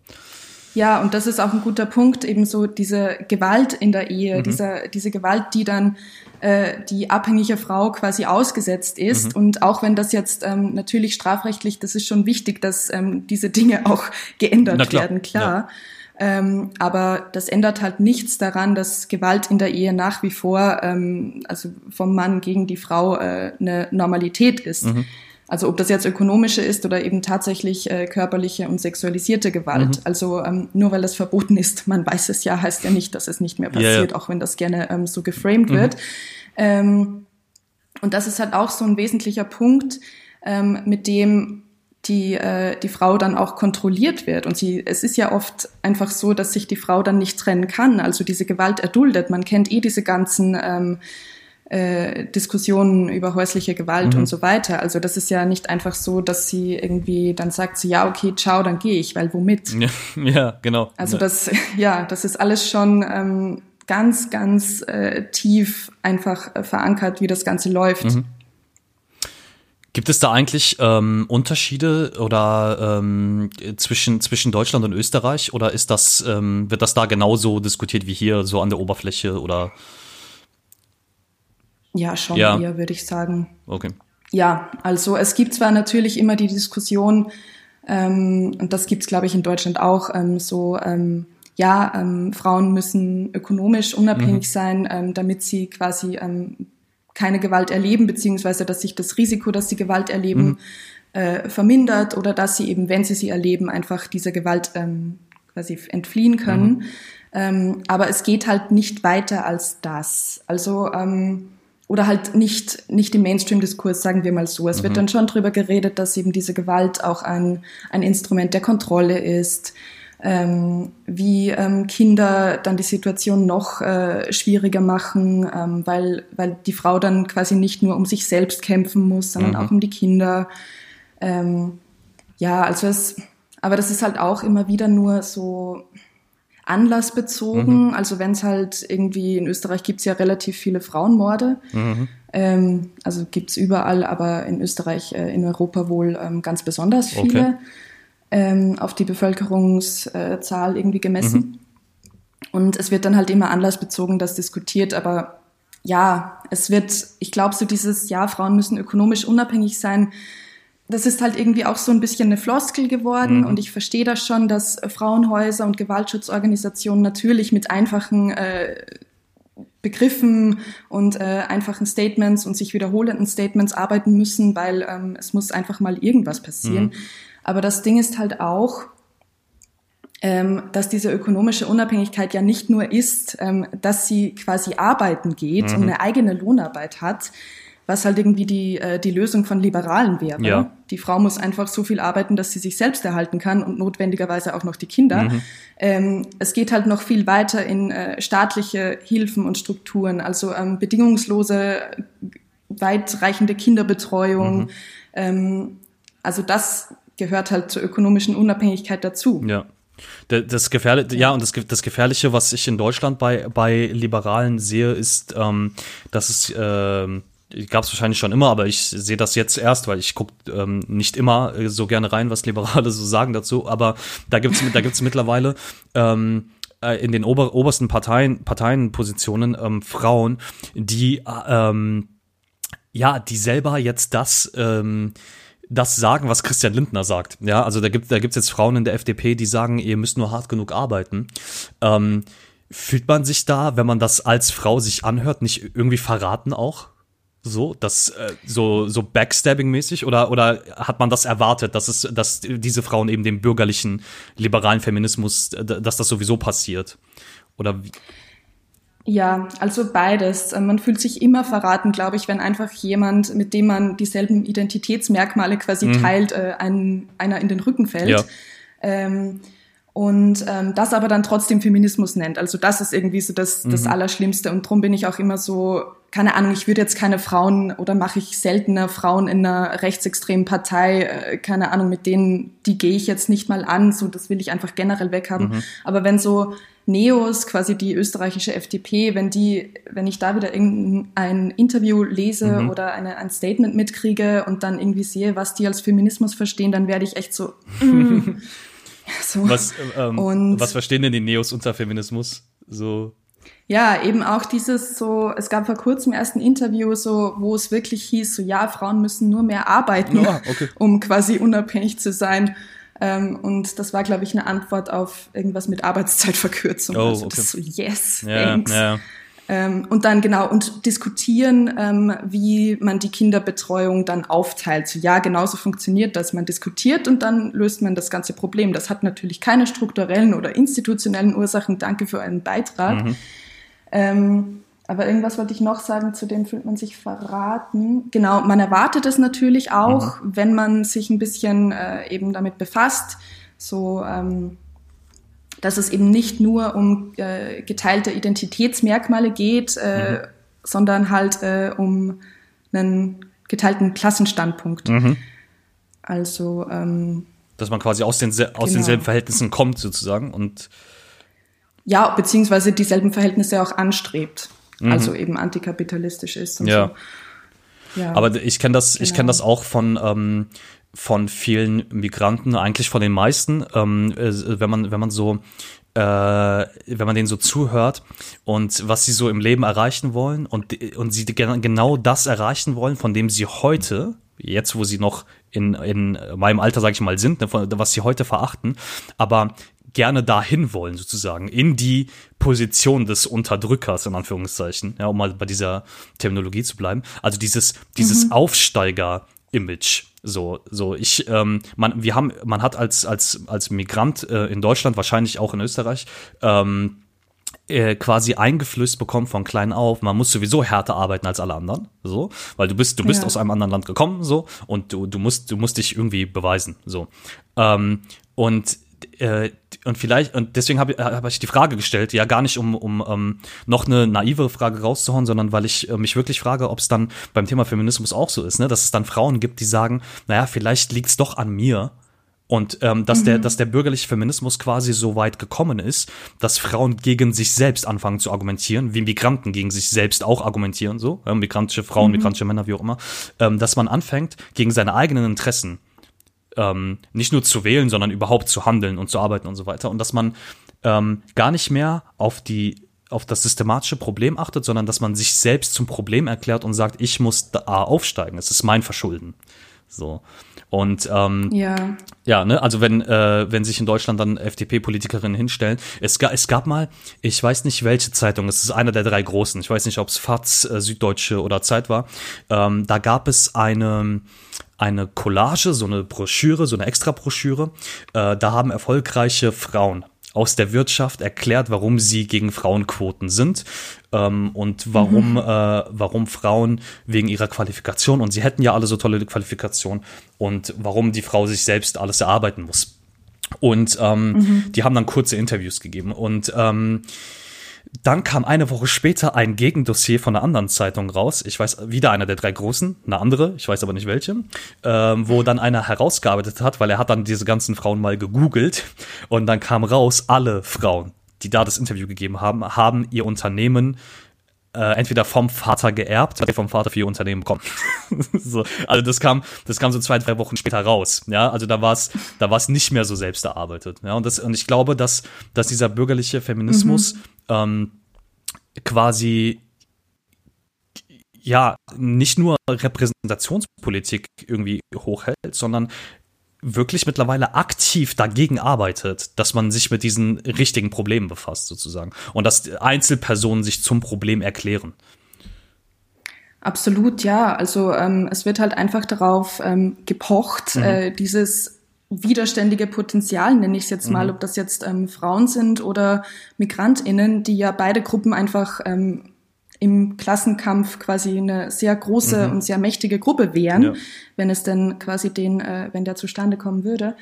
Ja, und das ist auch ein guter Punkt, eben so diese Gewalt in der Ehe, mhm. diese, diese Gewalt, die dann äh, die abhängige Frau quasi ausgesetzt ist. Mhm. Und auch wenn das jetzt ähm, natürlich strafrechtlich, das ist schon wichtig, dass ähm, diese Dinge auch geändert klar. werden, klar. Ja. Ähm, aber das ändert halt nichts daran, dass Gewalt in der Ehe nach wie vor, ähm, also vom Mann gegen die Frau, äh, eine Normalität ist. Mhm. Also ob das jetzt ökonomische ist oder eben tatsächlich äh, körperliche und sexualisierte Gewalt. Mhm. Also ähm, nur weil es verboten ist, man weiß es ja, heißt ja nicht, dass es nicht mehr passiert, ja. auch wenn das gerne ähm, so geframed mhm. wird. Ähm, und das ist halt auch so ein wesentlicher Punkt, ähm, mit dem die, äh, die Frau dann auch kontrolliert wird. Und sie, es ist ja oft einfach so, dass sich die Frau dann nicht trennen kann, also diese Gewalt erduldet. Man kennt eh diese ganzen ähm, äh, Diskussionen über häusliche Gewalt mhm. und so weiter. Also das ist ja nicht einfach so, dass sie irgendwie dann sagt, sie, ja, okay, ciao, dann gehe ich, weil womit? Ja, ja genau. Also das, ja, das ist alles schon ähm, ganz, ganz äh, tief einfach äh, verankert, wie das Ganze läuft. Mhm. Gibt es da eigentlich ähm, Unterschiede oder ähm, zwischen zwischen Deutschland und Österreich oder ist das ähm, wird das da genauso diskutiert wie hier so an der Oberfläche oder ja, schon ja. eher, würde ich sagen. Okay. Ja, also es gibt zwar natürlich immer die Diskussion, ähm, und das gibt es, glaube ich, in Deutschland auch, ähm, so, ähm, ja, ähm, Frauen müssen ökonomisch unabhängig mhm. sein, ähm, damit sie quasi ähm, keine Gewalt erleben, beziehungsweise dass sich das Risiko, dass sie Gewalt erleben, mhm. äh, vermindert oder dass sie eben, wenn sie sie erleben, einfach dieser Gewalt ähm, quasi entfliehen können. Mhm. Ähm, aber es geht halt nicht weiter als das. Also ähm, oder halt nicht, nicht im Mainstream-Diskurs, sagen wir mal so. Es mhm. wird dann schon drüber geredet, dass eben diese Gewalt auch ein, ein Instrument der Kontrolle ist, ähm, wie ähm, Kinder dann die Situation noch äh, schwieriger machen, ähm, weil, weil die Frau dann quasi nicht nur um sich selbst kämpfen muss, sondern mhm. auch um die Kinder. Ähm, ja, also es, aber das ist halt auch immer wieder nur so, anlassbezogen. Mhm. Also wenn es halt irgendwie, in Österreich gibt es ja relativ viele Frauenmorde. Mhm. Ähm, also gibt's überall, aber in Österreich, äh, in Europa wohl ähm, ganz besonders viele. Okay. Ähm, auf die Bevölkerungszahl irgendwie gemessen. Mhm. Und es wird dann halt immer anlassbezogen das diskutiert, aber ja, es wird, ich glaube, so dieses, ja, Frauen müssen ökonomisch unabhängig sein, das ist halt irgendwie auch so ein bisschen eine Floskel geworden mhm. und ich verstehe das schon, dass Frauenhäuser und Gewaltschutzorganisationen natürlich mit einfachen äh, Begriffen und äh, einfachen Statements und sich wiederholenden Statements arbeiten müssen, weil ähm, es muss einfach mal irgendwas passieren. Mhm. Aber das Ding ist halt auch, ähm, dass diese ökonomische Unabhängigkeit ja nicht nur ist, ähm, dass sie quasi arbeiten geht mhm. und eine eigene Lohnarbeit hat, was halt irgendwie die, äh, die Lösung von Liberalen wäre. Ja. Die Frau muss einfach so viel arbeiten, dass sie sich selbst erhalten kann und notwendigerweise auch noch die Kinder. Mhm. Ähm, es geht halt noch viel weiter in äh, staatliche Hilfen und Strukturen, also ähm, bedingungslose, weitreichende Kinderbetreuung. Mhm. Ähm, also das gehört halt zur ökonomischen Unabhängigkeit dazu. Ja. Das Gefährliche, ja, und das, das Gefährliche, was ich in Deutschland bei, bei Liberalen sehe, ist, ähm, dass es, ähm, gab es wahrscheinlich schon immer, aber ich sehe das jetzt erst, weil ich gucke ähm, nicht immer äh, so gerne rein, was Liberale so sagen dazu, aber da gibt's da gibt's mittlerweile ähm, äh, in den ober, obersten Parteien, Parteienpositionen ähm, Frauen, die äh, ähm, ja, die selber jetzt das, ähm, das sagen, was Christian Lindner sagt. Ja, also da gibt da gibt's jetzt Frauen in der FDP, die sagen, ihr müsst nur hart genug arbeiten. Ähm, fühlt man sich da, wenn man das als Frau sich anhört, nicht irgendwie verraten auch? So, das äh, so so Backstabbing-mäßig oder oder hat man das erwartet, dass es dass diese Frauen eben dem bürgerlichen liberalen Feminismus, äh, dass das sowieso passiert? Oder wie? Ja, also beides. Man fühlt sich immer verraten, glaube ich, wenn einfach jemand, mit dem man dieselben Identitätsmerkmale quasi teilt, äh, ein, einer in den Rücken fällt. Ja. Ähm, und ähm, das aber dann trotzdem Feminismus nennt. Also das ist irgendwie so das, das Allerschlimmste. Und drum bin ich auch immer so, keine Ahnung, ich würde jetzt keine Frauen oder mache ich seltener Frauen in einer rechtsextremen Partei, äh, keine Ahnung, mit denen, die gehe ich jetzt nicht mal an. So, das will ich einfach generell weghaben. Aber wenn so Neos, quasi die österreichische FDP, wenn die, wenn ich da wieder irgendein Interview lese oder eine, ein Statement mitkriege und dann irgendwie sehe, was die als Feminismus verstehen, dann werde ich echt so. mm. so. Was, ähm, Und- was verstehen denn die Neos unter Feminismus? So, Ja, eben auch dieses so, es gab vor kurzem erst ein Interview, so, wo es wirklich hieß, so ja, Frauen müssen nur mehr arbeiten, Ja, okay. um quasi unabhängig zu sein. Ähm, und das war, glaube ich, eine Antwort auf irgendwas mit Arbeitszeitverkürzung. Oh, also okay. das so, yes, ja, thanks. ja. Ähm, und dann genau, und diskutieren, ähm, wie man die Kinderbetreuung dann aufteilt. So, ja, genauso funktioniert das. Man diskutiert und dann löst man das ganze Problem. Das hat natürlich keine strukturellen oder institutionellen Ursachen. Danke für euren Beitrag. Mhm. Ähm, aber irgendwas wollte ich noch sagen, zu dem fühlt man sich verraten. Genau, man erwartet es natürlich auch, wenn man sich ein bisschen äh, eben damit befasst. So, ähm, dass es eben nicht nur um äh, geteilte Identitätsmerkmale geht, äh, sondern halt äh, um einen geteilten Klassenstandpunkt. Also ähm, Dass man quasi aus, den, aus Genau. denselben Verhältnissen kommt, sozusagen. Und ja, beziehungsweise dieselben Verhältnisse auch anstrebt. Also eben antikapitalistisch ist und Mhm. Ja. so. Ja. Aber ich kenne das, ich Genau. kenne das auch von ähm, von vielen Migranten, eigentlich von den meisten, ähm, äh, wenn man wenn man so äh, wenn man denen so zuhört und was sie so im Leben erreichen wollen und und sie gen- genau das erreichen wollen, von dem sie heute jetzt, wo sie noch in, in meinem Alter, sage ich mal, sind, ne, von, was sie heute verachten, aber gerne dahin wollen, sozusagen, in die Position des Unterdrückers, in Anführungszeichen, ja, um mal bei dieser Terminologie zu bleiben. Also dieses, dieses Aufsteiger-Image. So, so, ich, ähm, man, wir haben, man hat als, als, als Migrant äh, in Deutschland, wahrscheinlich auch in Österreich, ähm, äh, quasi eingeflößt bekommen von klein auf, man muss sowieso härter arbeiten als alle anderen, so, weil du bist, du bist Ja. aus einem anderen Land gekommen, so, und du, du musst, du musst dich irgendwie beweisen, so. Ähm, und äh, und vielleicht, und deswegen habe hab ich die Frage gestellt, ja gar nicht um, um ähm, noch eine naive Frage rauszuhauen, sondern weil ich äh, mich wirklich frage, ob es dann beim Thema Feminismus auch so ist, ne? dass es dann Frauen gibt, die sagen, naja, vielleicht liegt's doch an mir, und ähm, dass, der, dass der bürgerliche Feminismus quasi so weit gekommen ist, dass Frauen gegen sich selbst anfangen zu argumentieren, wie Migranten gegen sich selbst auch argumentieren, so, ja, migrantische Frauen, migrantische Männer, wie auch immer, ähm, dass man anfängt, gegen seine eigenen Interessen ähm, nicht nur zu wählen, sondern überhaupt zu handeln und zu arbeiten und so weiter. Und dass man ähm, gar nicht mehr auf die auf das systematische Problem achtet, sondern dass man sich selbst zum Problem erklärt und sagt, ich muss da aufsteigen, es ist mein Verschulden. So. Und ähm, ja. ja, ne, also wenn, äh, wenn sich in Deutschland dann FDP-Politikerinnen hinstellen, es, ga, es gab mal, ich weiß nicht welche Zeitung, es ist einer der drei großen, ich weiß nicht, ob es FAZ, äh, Süddeutsche oder Zeit war, ähm, da gab es eine, eine Collage, so eine Broschüre, so eine Extra-Broschüre, äh, da haben erfolgreiche Frauen aus der Wirtschaft erklärt, warum sie gegen Frauenquoten sind ähm, und warum, mhm. äh, warum Frauen wegen ihrer Qualifikation, und sie hätten ja alle so tolle Qualifikationen, und warum die Frau sich selbst alles erarbeiten muss. Und ähm, mhm. die haben dann kurze Interviews gegeben. Und ähm, dann kam eine Woche später ein Gegendossier von einer anderen Zeitung raus. Ich weiß, wieder einer der drei großen, eine andere, ich weiß aber nicht welche, ähm, wo dann einer herausgearbeitet hat, weil er hat dann diese ganzen Frauen mal gegoogelt und dann kam raus, alle Frauen, die da das Interview gegeben haben, haben ihr Unternehmen äh, entweder vom Vater geerbt, der vom Vater für ihr Unternehmen bekommen. so, also das kam, das kam so zwei, drei Wochen später raus. Ja, also da war es, da war es nicht mehr so selbst erarbeitet. Ja, und das, und ich glaube, dass, dass dieser bürgerliche Feminismus mhm. Ähm, quasi ja nicht nur Repräsentationspolitik irgendwie hochhält, sondern wirklich mittlerweile aktiv dagegen arbeitet, dass man sich mit diesen richtigen Problemen befasst, sozusagen. Und dass Einzelpersonen sich zum Problem erklären. Absolut, ja. Also ähm, es wird halt einfach darauf ähm, gepocht, mhm. äh, dieses widerständige Potenzial, nenne ich es jetzt mal, mhm. ob das jetzt ähm, Frauen sind oder MigrantInnen, die ja beide Gruppen einfach ähm, im Klassenkampf quasi eine sehr große mhm. und sehr mächtige Gruppe wären, ja. wenn es denn quasi den, äh, wenn der zustande kommen würde.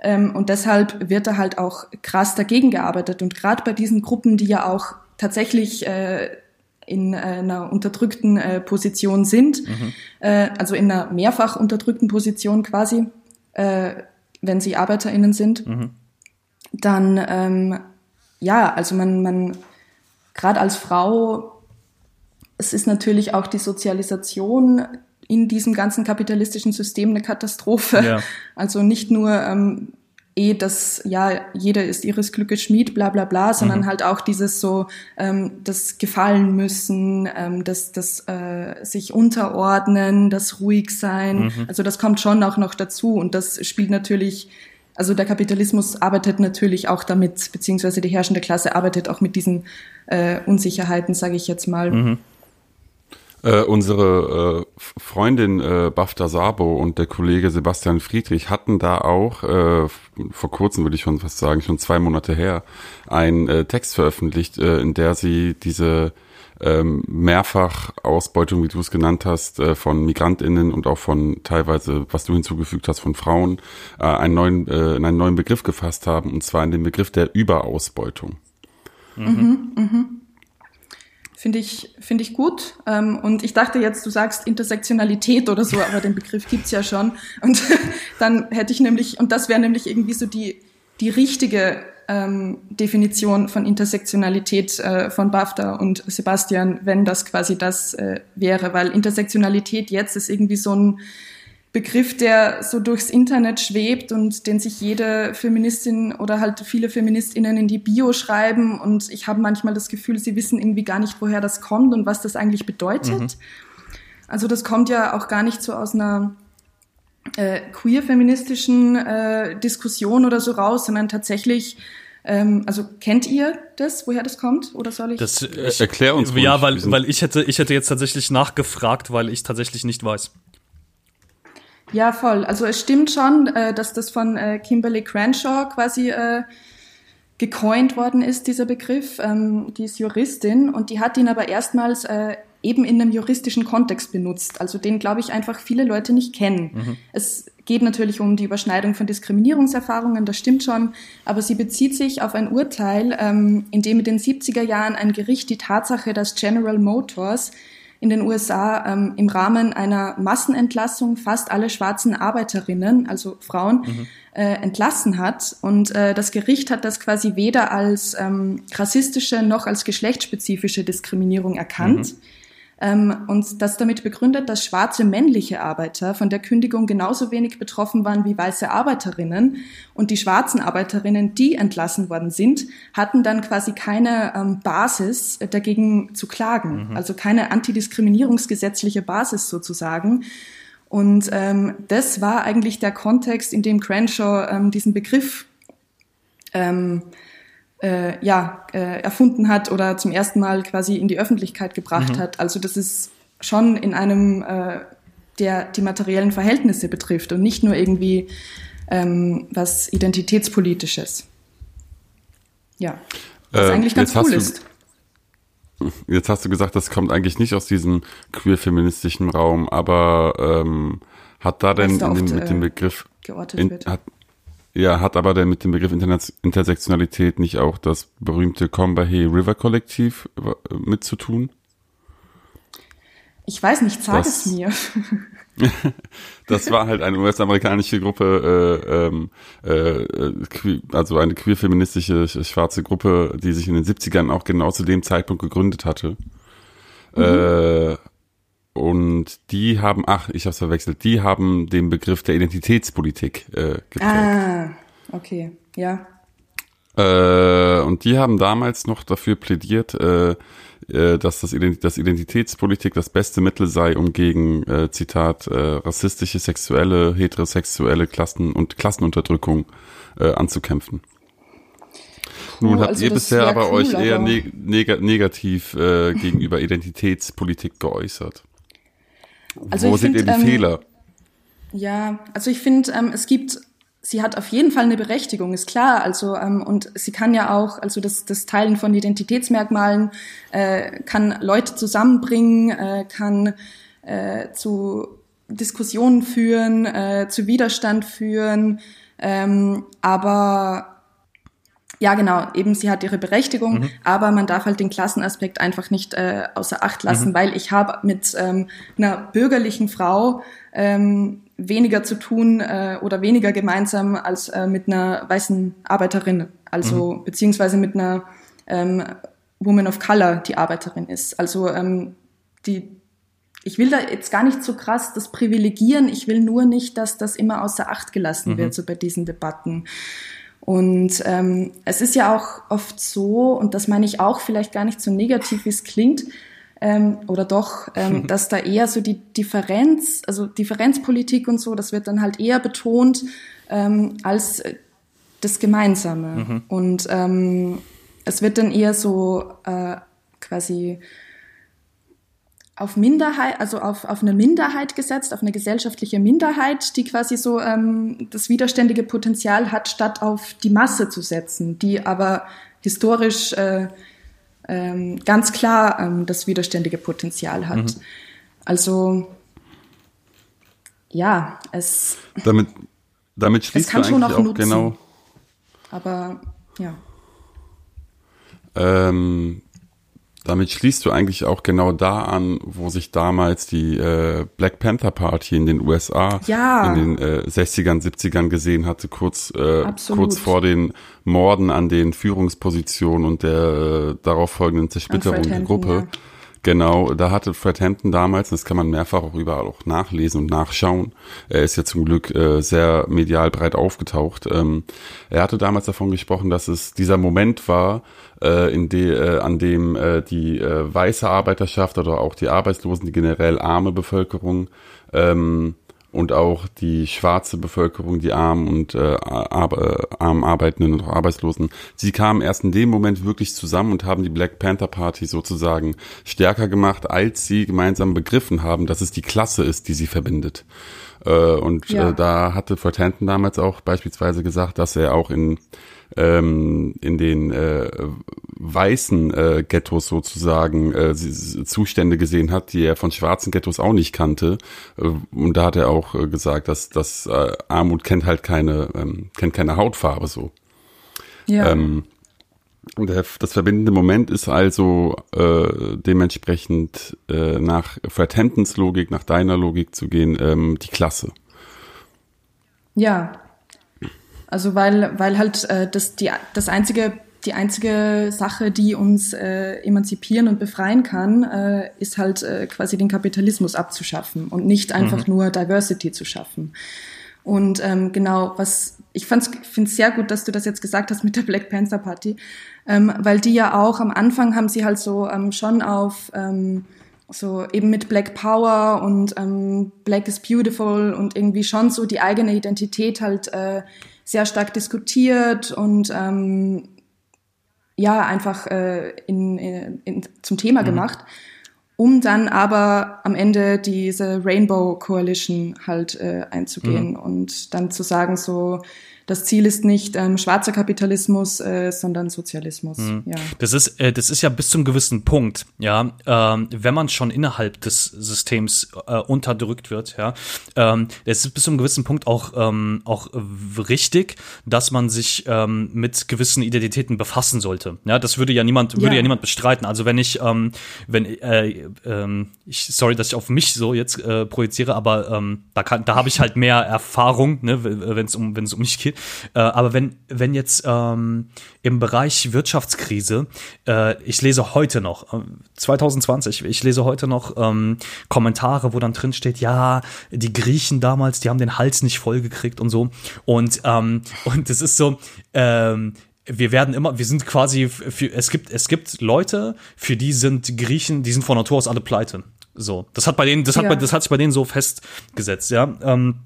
Ähm, und deshalb wird da halt auch krass dagegen gearbeitet. Und gerade bei diesen Gruppen, die ja auch tatsächlich äh, in äh, einer unterdrückten äh, Position sind, mhm. äh, also in einer mehrfach unterdrückten Position quasi, äh, wenn sie ArbeiterInnen sind, mhm. dann ähm, ja, also man, man gerade als Frau es ist natürlich auch die Sozialisation in diesem ganzen kapitalistischen System eine Katastrophe. Ja. Also nicht nur ähm, eh das, ja, jeder ist ihres Glückes Schmied, bla bla bla, sondern mhm. halt auch dieses so, ähm, das Gefallen müssen, ähm, das, das äh, sich unterordnen, das ruhig sein. Mhm. Also das kommt schon auch noch dazu und das spielt natürlich also der Kapitalismus arbeitet natürlich auch damit, beziehungsweise die herrschende Klasse arbeitet auch mit diesen äh, Unsicherheiten, sage ich jetzt mal. Mhm. Äh, unsere äh, Freundin äh, Bafta Sabo und der Kollege Sebastian Friedrich hatten da auch, äh, vor kurzem würde ich schon fast sagen, schon zwei Monate her, einen äh, Text veröffentlicht, äh, in der sie diese ähm, mehrfach wie du es genannt hast, äh, von MigrantInnen und auch von teilweise, was du hinzugefügt hast, von Frauen, äh, einen neuen, äh, in einen neuen Begriff gefasst haben, und zwar in den Begriff der Überausbeutung. Mhm, mhm. Finde ich, finde ich gut. Ähm, und ich dachte jetzt, du sagst Intersektionalität oder so, aber den Begriff gibt's ja schon. Und dann hätte ich nämlich, und das wäre nämlich irgendwie so die, die richtige ähm, Definition von Intersektionalität äh, von BAFTA und Sebastian, wenn das quasi das äh, wäre, weil Intersektionalität jetzt ist irgendwie so ein Begriff, der so durchs Internet schwebt und den sich jede Feministin oder halt viele Feministinnen in die Bio schreiben. Und ich habe manchmal das Gefühl, sie wissen irgendwie gar nicht, woher das kommt und was das eigentlich bedeutet. Mhm. Also das kommt ja auch gar nicht so aus einer äh, queer-feministischen äh, Diskussion oder so raus, sondern tatsächlich ähm, also kennt ihr das, woher das kommt? Oder soll ich? Das äh, erklär uns. Ja, weil, weil ich hätte, ich hätte jetzt tatsächlich nachgefragt, weil ich tatsächlich nicht weiß. Ja, voll. Also es stimmt schon, äh, dass das von äh, Kimberly Crenshaw quasi äh, gecoint worden ist, dieser Begriff. Ähm, die ist Juristin und die hat ihn aber erstmals eben in einem juristischen Kontext benutzt. Also den, glaube ich, einfach viele Leute nicht kennen. Mhm. Es geht natürlich um die Überschneidung von Diskriminierungserfahrungen, das stimmt schon, aber sie bezieht sich auf ein Urteil, ähm, in dem in den 70er Jahren ein Gericht die Tatsache, dass General Motors in den USA ähm, im Rahmen einer Massenentlassung fast alle schwarzen Arbeiterinnen, also Frauen, mhm. äh, entlassen hat. Und äh, das Gericht hat das quasi weder als ähm, rassistische noch als geschlechtsspezifische Diskriminierung erkannt. Mhm und das damit begründet, dass schwarze männliche Arbeiter von der Kündigung genauso wenig betroffen waren wie weiße Arbeiterinnen. Und die schwarzen Arbeiterinnen, die entlassen worden sind, hatten dann quasi keine ähm, Basis dagegen zu klagen, mhm. also keine antidiskriminierungsgesetzliche Basis sozusagen. Und ähm, das war eigentlich der Kontext, in dem Crenshaw ähm, diesen Begriff ähm, äh, ja, äh, erfunden hat oder zum ersten Mal quasi in die Öffentlichkeit gebracht mhm. hat. Also das ist schon in einem, äh, der die materiellen Verhältnisse betrifft und nicht nur irgendwie ähm, was Identitätspolitisches. ja, was äh, eigentlich ganz cool ist. Jetzt hast du gesagt, das kommt eigentlich nicht aus diesem queer-feministischen Raum, aber ähm, hat da denn oft, mit dem äh, Begriff in, hat, ja, hat aber denn mit dem Begriff Intersektionalität nicht auch das berühmte Combahee River Kollektiv äh, mit zu tun? Ich weiß nicht, sag das, es mir. das war halt eine US-amerikanische Gruppe, äh, ähm, äh, also eine queer-feministische schwarze Gruppe, die sich in den 70ern auch genau zu dem Zeitpunkt gegründet hatte. Mhm. Äh, und die haben, ach, ich hab's verwechselt, die haben den Begriff der Identitätspolitik äh, geprägt. Ah, okay, ja. Äh, und die haben damals noch dafür plädiert, äh, äh, dass das, Ident das Identitätspolitik das beste Mittel sei, um gegen, äh, Zitat, äh, rassistische, sexuelle, heterosexuelle Klassen und Klassenunterdrückung äh, anzukämpfen. Nun oh, habt also ihr bisher aber cool, euch eher neg neg negativ äh, gegenüber Identitätspolitik geäußert. Also Wo seht find, ihr die ähm, Fehler? Ja, also ich finde, ähm, es gibt sie hat auf jeden Fall eine Berechtigung, ist klar. Also ähm, und sie kann ja auch, also das, das Teilen von Identitätsmerkmalen äh, kann Leute zusammenbringen, äh, kann äh, zu Diskussionen führen, äh, zu Widerstand führen. Ähm, aber ja, genau, eben sie hat ihre Berechtigung, mhm. aber man darf halt den Klassenaspekt einfach nicht äh, außer Acht lassen, mhm. weil ich habe mit ähm, einer bürgerlichen Frau ähm, weniger zu tun äh, oder weniger gemeinsam als äh, mit einer weißen Arbeiterin, also mhm. beziehungsweise mit einer ähm, Woman of Color, die Arbeiterin ist. Also ähm, die, ich will da jetzt gar nicht so krass das privilegieren, ich will nur nicht, dass das immer außer Acht gelassen mhm. wird, so bei diesen Debatten. Und ähm, es ist ja auch oft so, und das meine ich auch vielleicht gar nicht so negativ, wie es klingt, ähm, oder doch, ähm, dass da eher so die Differenz, also Differenzpolitik und so, das wird dann halt eher betont ähm, als das Gemeinsame. Mhm. Und ähm, es wird dann eher so äh, quasi auf Minderheit, also auf, auf eine Minderheit gesetzt, auf eine gesellschaftliche Minderheit, die quasi so ähm, das widerständige Potenzial hat, statt auf die Masse zu setzen, die aber historisch äh, ähm, ganz klar ähm, das widerständige Potenzial hat. Mhm. Also ja, es. Damit, damit schließt es kann schon auch nutzen, genau. Aber ja. Ähm, damit schließt du eigentlich auch genau da an, wo sich damals die äh, Black Panther Party in den USA ja. in den äh, 60ern, 70ern gesehen hatte, kurz, äh, kurz vor den Morden an den Führungspositionen und der äh, darauf folgenden Zersplitterung der Gruppe. Ja. Genau, da hatte Fred Hampton damals, das kann man mehrfach auch überall auch nachlesen und nachschauen. Er ist ja zum Glück äh, sehr medial breit aufgetaucht. Ähm, er hatte damals davon gesprochen, dass es dieser Moment war, äh, in de, äh, an dem äh, die äh, weiße Arbeiterschaft oder auch die Arbeitslosen, die generell arme Bevölkerung ähm, und auch die schwarze Bevölkerung, die armen und äh, ar armen Arbeitenden und Arbeitslosen, sie kamen erst in dem Moment wirklich zusammen und haben die Black Panther Party sozusagen stärker gemacht, als sie gemeinsam begriffen haben, dass es die Klasse ist, die sie verbindet. Äh, und ja. äh, da hatte Fred Hampton damals auch beispielsweise gesagt, dass er auch in ähm, in den äh, weißen äh, Ghettos sozusagen äh, Zustände gesehen hat, die er von schwarzen Ghettos auch nicht kannte. Äh, und da hat er auch äh, gesagt, dass, dass äh, Armut kennt halt keine, ähm, kennt keine Hautfarbe so. Ja. Ähm, der, das verbindende Moment ist also äh, dementsprechend äh, nach Fred Hamptons Logik, nach deiner Logik zu gehen, ähm, die Klasse. Ja, also weil, weil halt äh, das, die, das einzige, die einzige Sache, die uns äh, emanzipieren und befreien kann, äh, ist halt äh, quasi den Kapitalismus abzuschaffen und nicht einfach mhm. nur Diversity zu schaffen. Und ähm, genau, was ich finde es sehr gut, dass du das jetzt gesagt hast mit der Black Panther Party, ähm, weil die ja auch am Anfang haben sie halt so ähm, schon auf ähm, so eben mit Black Power und ähm, Black is Beautiful und irgendwie schon so die eigene Identität halt äh, sehr stark diskutiert und ähm, ja, einfach äh, in, in, in, zum Thema mhm. gemacht, um dann aber am Ende diese Rainbow Coalition halt äh, einzugehen mhm. und dann zu sagen, so, das Ziel ist nicht ähm, schwarzer Kapitalismus, äh, sondern Sozialismus. Mhm. Ja. Das ist, äh, das ist ja bis zum gewissen Punkt, ja, ähm, wenn man schon innerhalb des Systems äh, unterdrückt wird, ja, ähm, es ist bis zum gewissen Punkt auch ähm, auch richtig, dass man sich ähm, mit gewissen Identitäten befassen sollte. Ja, das würde ja niemand würde Ja. ja niemand bestreiten. Also wenn ich ähm, wenn äh, ähm, ich sorry, dass ich auf mich so jetzt äh, projiziere, aber ähm, da kann da habe ich halt mehr Erfahrung, ne, wenn es um wenn es um mich geht. Äh, aber wenn wenn jetzt ähm, im Bereich Wirtschaftskrise, äh, ich lese heute noch, äh, 2020, ich lese heute noch ähm, Kommentare, wo dann drin steht, ja, die Griechen damals, die haben den Hals nicht voll gekriegt und so. Und, ähm, und es ist so, ähm, wir werden immer, wir sind quasi für, es gibt, es gibt Leute, für die sind Griechen, die sind von Natur aus alle pleite. So. Das hat bei denen, das hat Ja. bei, das hat sich bei denen so festgesetzt, ja. Ähm,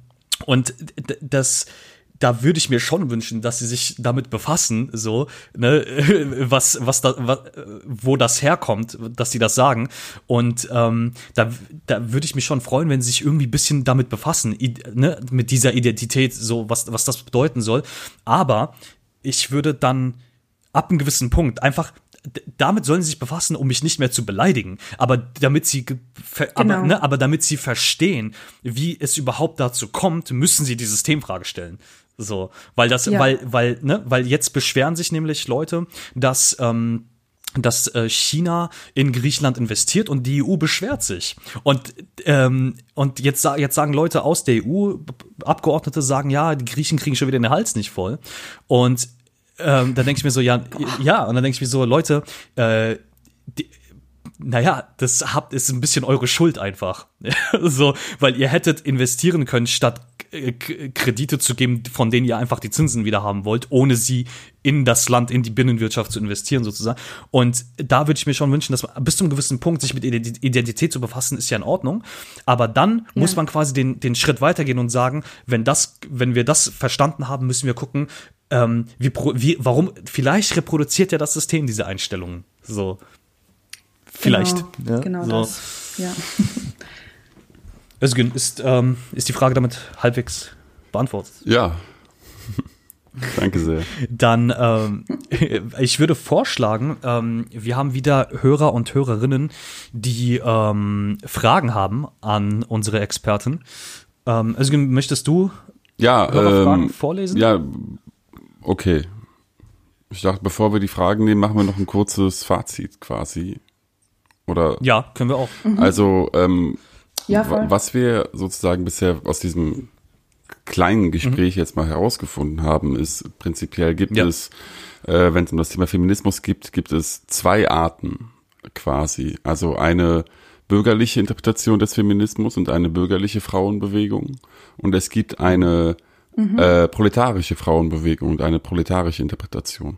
und das, da würde ich mir schon wünschen, dass sie sich damit befassen, so, ne, was, was da, was, wo das herkommt, dass sie das sagen. Und ähm, da, da würde ich mich schon freuen, wenn sie sich irgendwie ein bisschen damit befassen, ne, mit dieser Identität, so, was, was das bedeuten soll. Aber ich würde dann ab einem gewissen Punkt einfach damit sollen sie sich befassen, um mich nicht mehr zu beleidigen, aber damit sie ge- ver- aber, Genau. ne, aber damit sie verstehen, wie es überhaupt dazu kommt, müssen sie die Systemfrage stellen. So, weil das, Ja. weil, weil, ne, weil jetzt beschweren sich nämlich Leute, dass ähm, dass äh, China in Griechenland investiert und die EU beschwert sich. Und, ähm, und jetzt, jetzt sagen Leute aus der EU, Abgeordnete sagen, ja, die Griechen kriegen schon wieder den Hals nicht voll. Und ähm, dann denke ich mir so, ja, ja, und dann denke ich mir so, Leute, äh, die, naja, das habt ist ein bisschen eure Schuld einfach. so, weil ihr hättet investieren können, statt Kredite zu geben, von denen ihr einfach die Zinsen wieder haben wollt, ohne sie in das Land, in die Binnenwirtschaft zu investieren, sozusagen. Und da würde ich mir schon wünschen, dass man bis zu einem gewissen Punkt sich mit Ident- Identität zu befassen, ist ja in Ordnung. Aber dann muss man quasi den, den Schritt weitergehen und sagen, wenn das, wenn wir das verstanden haben, müssen wir gucken, ähm, wie, wie, warum, vielleicht reproduziert ja das System diese Einstellungen. So. Vielleicht. Genau, ja, genau so. das. Ja. Özgün, ist, ähm, ist die Frage damit halbwegs beantwortet? Ja. Danke sehr. Dann, ähm, ich würde vorschlagen, ähm, wir haben wieder Hörer und Hörerinnen, die ähm, Fragen haben an unsere Experten. Ähm, Özgün, möchtest du Ja, Hörerfragen ähm, vorlesen? Ja, okay. Ich dachte, bevor wir die Fragen nehmen, machen wir noch ein kurzes Fazit quasi. Oder Ja, können wir auch. also ähm, Ja, voll. was wir sozusagen bisher aus diesem kleinen Gespräch jetzt mal herausgefunden haben, ist prinzipiell gibt Ja. es, äh, wenn es um das Thema Feminismus gibt, gibt es zwei Arten quasi. Also eine bürgerliche Interpretation des Feminismus und eine bürgerliche Frauenbewegung. Und es gibt eine äh, proletarische Frauenbewegung und eine proletarische Interpretation.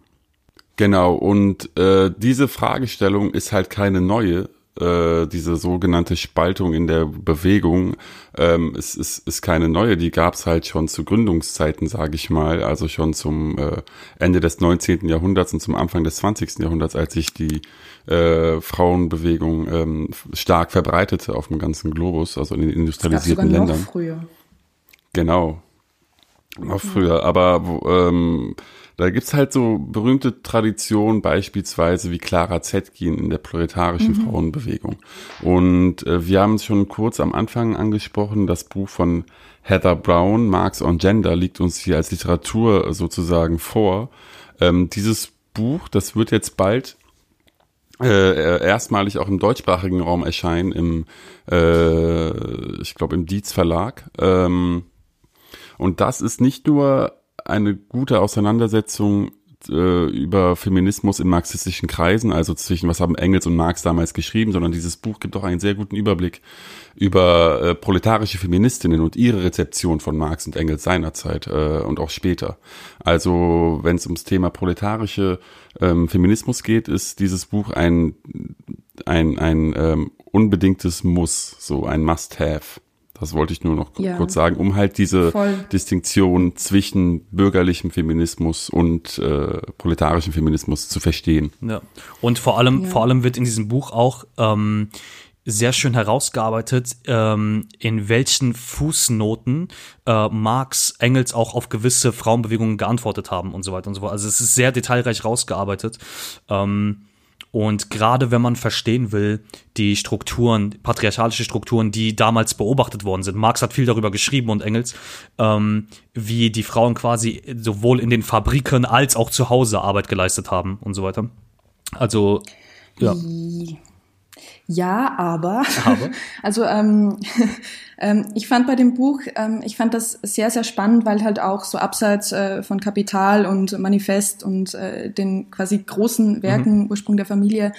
Genau, und äh, diese Fragestellung ist halt keine neue, äh, diese sogenannte Spaltung in der Bewegung ähm, ist, ist, ist keine neue, die gab's halt schon zu Gründungszeiten, sage ich mal, also schon zum äh, Ende des 19. Jahrhunderts und zum Anfang des 20. Jahrhunderts, als sich die äh, Frauenbewegung ähm, stark verbreitete auf dem ganzen Globus, also in den Das gab sogar industrialisierten noch Ländern. früher. Genau. Noch früher, aber ähm, da gibt's halt so berühmte Traditionen, beispielsweise wie Clara Zetkin in der proletarischen Frauenbewegung. Und äh, wir haben es schon kurz am Anfang angesprochen, das Buch von Heather Brown, Marx on Gender, liegt uns hier als Literatur sozusagen vor. Ähm, dieses Buch, das wird jetzt bald äh, erstmalig auch im deutschsprachigen Raum erscheinen, im, äh, ich glaube, im Dietz Verlag. Ähm, und das ist nicht nur eine gute Auseinandersetzung äh, über Feminismus in marxistischen Kreisen, also zwischen was haben Engels und Marx damals geschrieben, sondern dieses Buch gibt auch einen sehr guten Überblick über äh, proletarische Feministinnen und ihre Rezeption von Marx und Engels seinerzeit äh, und auch später. Also wenn es ums Thema proletarische ähm, Feminismus geht, ist dieses Buch ein ein ein ähm, unbedingtes Muss, so ein Must-have. Das wollte ich nur noch Ja. kurz sagen, um halt diese Voll. Distinktion zwischen bürgerlichem Feminismus und äh, proletarischem Feminismus zu verstehen. Ja. Und vor allem, Ja. vor allem wird in diesem Buch auch ähm, sehr schön herausgearbeitet, ähm, in welchen Fußnoten äh, Marx, Engels auch auf gewisse Frauenbewegungen geantwortet haben und so weiter und so fort. Also es ist sehr detailreich rausgearbeitet. Ähm, und gerade wenn man verstehen will, die Strukturen, patriarchalische Strukturen, die damals beobachtet worden sind, Marx hat viel darüber geschrieben und Engels, ähm, wie die Frauen quasi sowohl in den Fabriken als auch zu Hause Arbeit geleistet haben und so weiter. Also, ja. Ja, aber. aber? Also ähm, ähm, ich fand bei dem Buch, ähm, ich fand das sehr, sehr spannend, weil halt auch so abseits äh, von Kapital und Manifest und äh, den quasi großen Werken, mhm. Ursprung der Familie,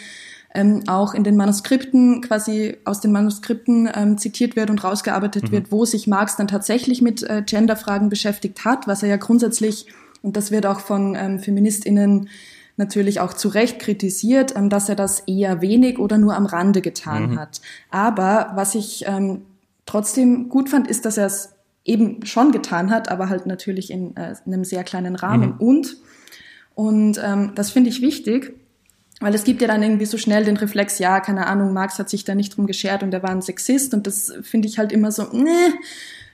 ähm, auch in den Manuskripten quasi aus den Manuskripten ähm, zitiert wird und rausgearbeitet mhm. wird, wo sich Marx dann tatsächlich mit äh, Genderfragen beschäftigt hat, was er ja grundsätzlich, und das wird auch von ähm, FeministInnen natürlich auch zu Recht kritisiert, ähm, dass er das eher wenig oder nur am Rande getan mhm. hat. Aber was ich ähm, trotzdem gut fand, ist, dass er es eben schon getan hat, aber halt natürlich in, äh, in einem sehr kleinen Rahmen. Mhm. Und, und ähm, das finde ich wichtig, weil es gibt ja dann irgendwie so schnell den Reflex, ja, keine Ahnung, Marx hat sich da nicht drum geschert und er war ein Sexist und das finde ich halt immer so, ne,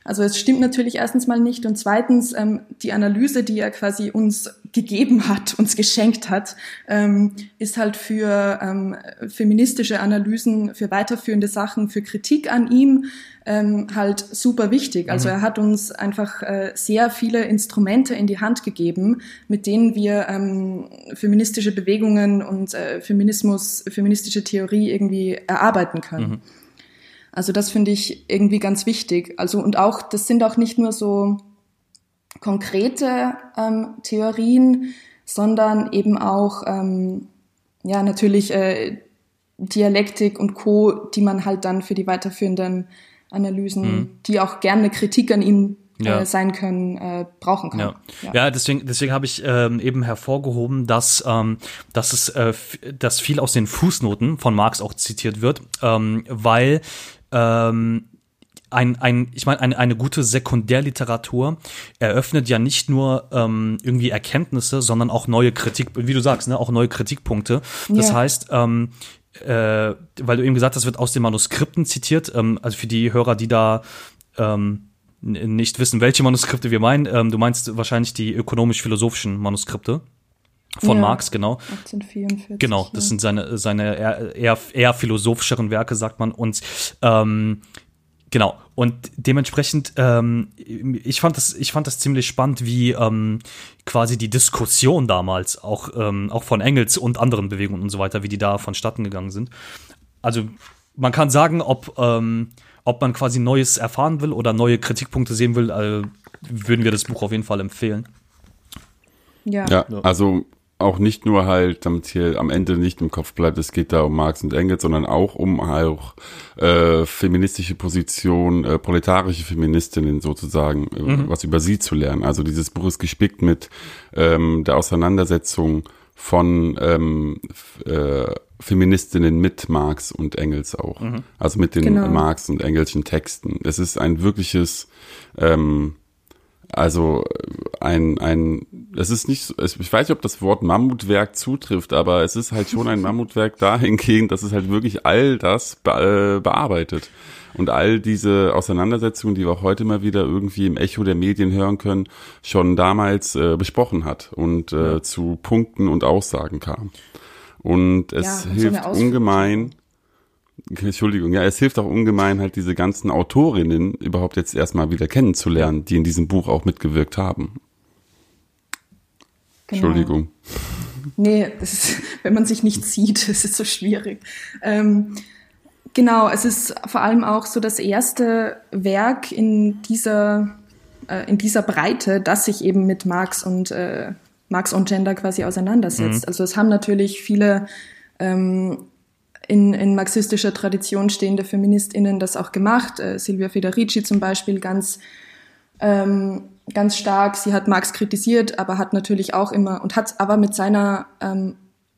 also es stimmt natürlich erstens mal nicht und zweitens ähm, die Analyse, die er quasi uns gegeben hat, uns geschenkt hat, ähm, ist halt für ähm, feministische Analysen, für weiterführende Sachen, für Kritik an ihm ähm, halt super wichtig. Also mhm. er hat uns einfach äh, sehr viele Instrumente in die Hand gegeben, mit denen wir ähm, feministische Bewegungen und äh, Feminismus, feministische Theorie irgendwie erarbeiten können. Mhm. Also das finde ich irgendwie ganz wichtig. Also und auch, das sind auch nicht nur so konkrete ähm, Theorien, sondern eben auch, ähm, ja, natürlich äh, Dialektik und Co., die man halt dann für die weiterführenden Analysen, mhm. die auch gerne Kritik an ihm äh, ja. äh, sein können, äh, brauchen kann. Ja, ja. ja deswegen, deswegen habe ich ähm, eben hervorgehoben, dass, ähm, dass es äh, dass viel aus den Fußnoten von Marx auch zitiert wird, ähm, weil ähm, ein, ein, ich meine, eine, eine gute Sekundärliteratur eröffnet ja nicht nur ähm, irgendwie Erkenntnisse, sondern auch neue Kritik, wie du sagst, ne, auch neue Kritikpunkte. Das ja. heißt, ähm, äh, weil du eben gesagt hast, wird aus den Manuskripten zitiert, ähm, also für die Hörer, die da ähm, nicht wissen, welche Manuskripte wir meinen, ähm, du meinst wahrscheinlich die ökonomisch-philosophischen Manuskripte von ja, Marx, genau. 1844. Genau, das ja. sind seine, seine eher, eher, philosophischeren Werke, sagt man. Und ähm, genau, und dementsprechend, ähm, ich fand das, ich fand das ziemlich spannend, wie ähm, quasi die Diskussion damals, auch, ähm, auch von Engels und anderen Bewegungen und so weiter, wie die da vonstatten gegangen sind. Also man kann sagen, ob, ähm, ob man quasi Neues erfahren will oder neue Kritikpunkte sehen will, äh, würden wir das Buch auf jeden Fall empfehlen. Ja. ja, also auch nicht nur halt, damit hier am Ende nicht im Kopf bleibt, es geht da um Marx und Engels, sondern auch um auch äh, feministische Position, äh, proletarische Feministinnen sozusagen, äh, mhm. was über sie zu lernen. Also dieses Buch ist gespickt mit ähm, der Auseinandersetzung von ähm, äh, Feministinnen mit Marx und Engels auch. Mhm. Also mit den genau. Marx und Engelschen Texten. Es ist ein wirkliches ähm, also ein, ein, es ist nicht, ich weiß nicht, ob das Wort Mammutwerk zutrifft, aber es ist halt schon ein Mammutwerk dahingehend, dass es halt wirklich all das be äh, bearbeitet. Und all diese Auseinandersetzungen, die wir auch heute mal wieder irgendwie im Echo der Medien hören können, schon damals äh, besprochen hat und äh, ja. zu Punkten und Aussagen kam. Und es ja, hilft so ungemein, Entschuldigung, ja, es hilft auch ungemein, halt diese ganzen Autorinnen überhaupt jetzt erstmal wieder kennenzulernen, die in diesem Buch auch mitgewirkt haben. Genau. Entschuldigung. Nee, ist, wenn man sich nicht sieht, ist so schwierig. Ähm, genau, es ist vor allem auch so das erste Werk in dieser, äh, in dieser Breite, das sich eben mit Marx und äh, Marx und Gender quasi auseinandersetzt. Mhm. Also es haben natürlich viele ähm, in, in marxistischer Tradition stehende FeministInnen das auch gemacht. Äh, Silvia Federici zum Beispiel ganz, ähm, ganz stark. Sie hat Marx kritisiert, aber hat natürlich auch immer und hat aber mit seiner ähm,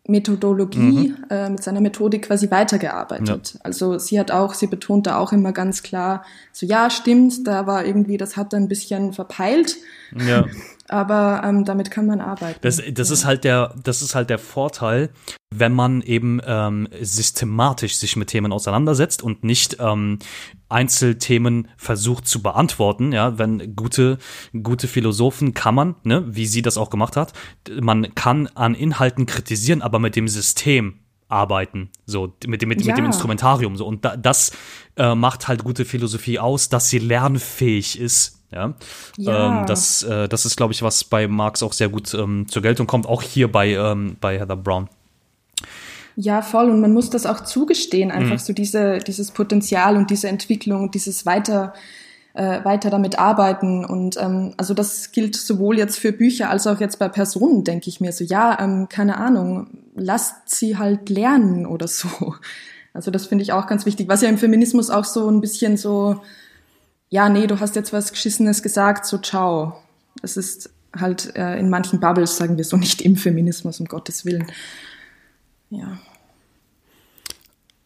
Methodologie, mhm. äh, mit seiner Methodik quasi weitergearbeitet. Ja. Also sie hat auch, sie betont da auch immer ganz klar, so ja, stimmt, da war irgendwie, das hat er ein bisschen verpeilt. Ja. aber ähm, damit kann man arbeiten. Das, das ja. ist halt der, das ist halt der Vorteil, wenn man eben ähm, systematisch sich mit Themen auseinandersetzt und nicht ähm, Einzelthemen versucht zu beantworten. Ja, wenn gute, gute Philosophen kann man, ne, wie sie das auch gemacht hat, man kann an Inhalten kritisieren, aber mit dem System arbeiten, so mit dem, mit, ja. mit dem Instrumentarium. So. Und da, das äh, macht halt gute Philosophie aus, dass sie lernfähig ist ja, ja. Ähm, das, äh, das ist, glaube ich, was bei Marx auch sehr gut ähm, zur Geltung kommt, auch hier bei, ähm, bei Heather Brown. Ja, voll. Und man muss das auch zugestehen, einfach mhm. so diese, dieses Potenzial und diese Entwicklung und dieses weiter, äh, weiter damit arbeiten. Und ähm, also das gilt sowohl jetzt für Bücher als auch jetzt bei Personen, denke ich mir so, ja, ähm, keine Ahnung, lasst sie halt lernen oder so. Also das finde ich auch ganz wichtig, was ja im Feminismus auch so ein bisschen so ja, nee, du hast jetzt was Geschissenes gesagt, so ciao. Das ist halt äh, in manchen Bubbles, sagen wir so, nicht im Feminismus, um Gottes Willen. Ja.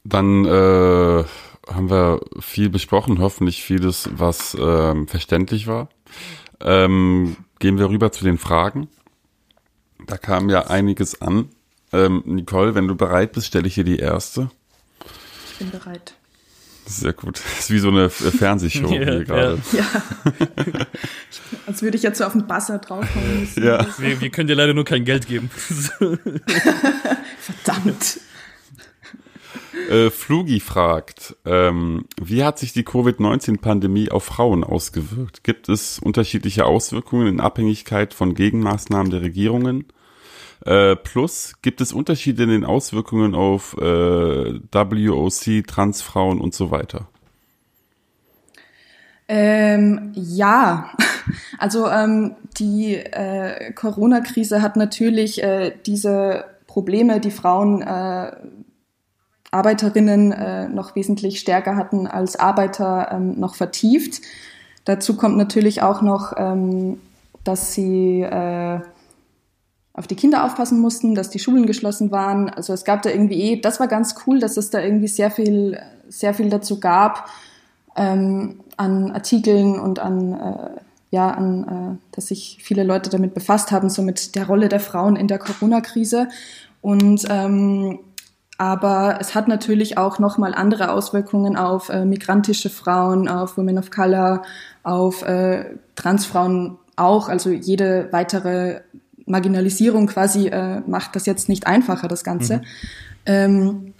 Dann äh, haben wir viel besprochen, hoffentlich vieles, was ähm, verständlich war. Ähm, gehen wir rüber zu den Fragen. Da kam ja einiges an. Ähm, Nicole, wenn du bereit bist, stelle ich dir die erste. Ich bin bereit. Sehr gut. Das ist wie so eine Fernsehshow yeah, hier gerade. Ja. Als würde ich jetzt so auf den Basser draufhauen müssen. Ja. Wir, wir können dir leider nur kein Geld geben. Verdammt. Äh, Flugi fragt, ähm, wie hat sich die Covid-19-Pandemie auf Frauen ausgewirkt? Gibt es unterschiedliche Auswirkungen in Abhängigkeit von Gegenmaßnahmen der Regierungen? Äh, plus gibt es Unterschiede in den Auswirkungen auf äh, WOC, Transfrauen und so weiter? Ähm, ja, also ähm, die äh, Corona-Krise hat natürlich äh, diese Probleme, die Frauen äh, Arbeiterinnen äh, noch wesentlich stärker hatten als Arbeiter, ähm, noch vertieft. Dazu kommt natürlich auch noch, ähm, dass sie äh, auf die Kinder aufpassen mussten, dass die Schulen geschlossen waren. Also es gab da irgendwie eh, das war ganz cool, dass es da irgendwie sehr viel, sehr viel dazu gab ähm, an Artikeln und an, äh, ja, an, äh, dass sich viele Leute damit befasst haben, so mit der Rolle der Frauen in der Corona-Krise. Und ähm, aber es hat natürlich auch nochmal andere Auswirkungen auf äh, migrantische Frauen, auf Women of Color, auf äh, Transfrauen auch. Also jede weitere Marginalisierung quasi äh, macht das jetzt nicht einfacher, das Ganze. Mhm. Ähm,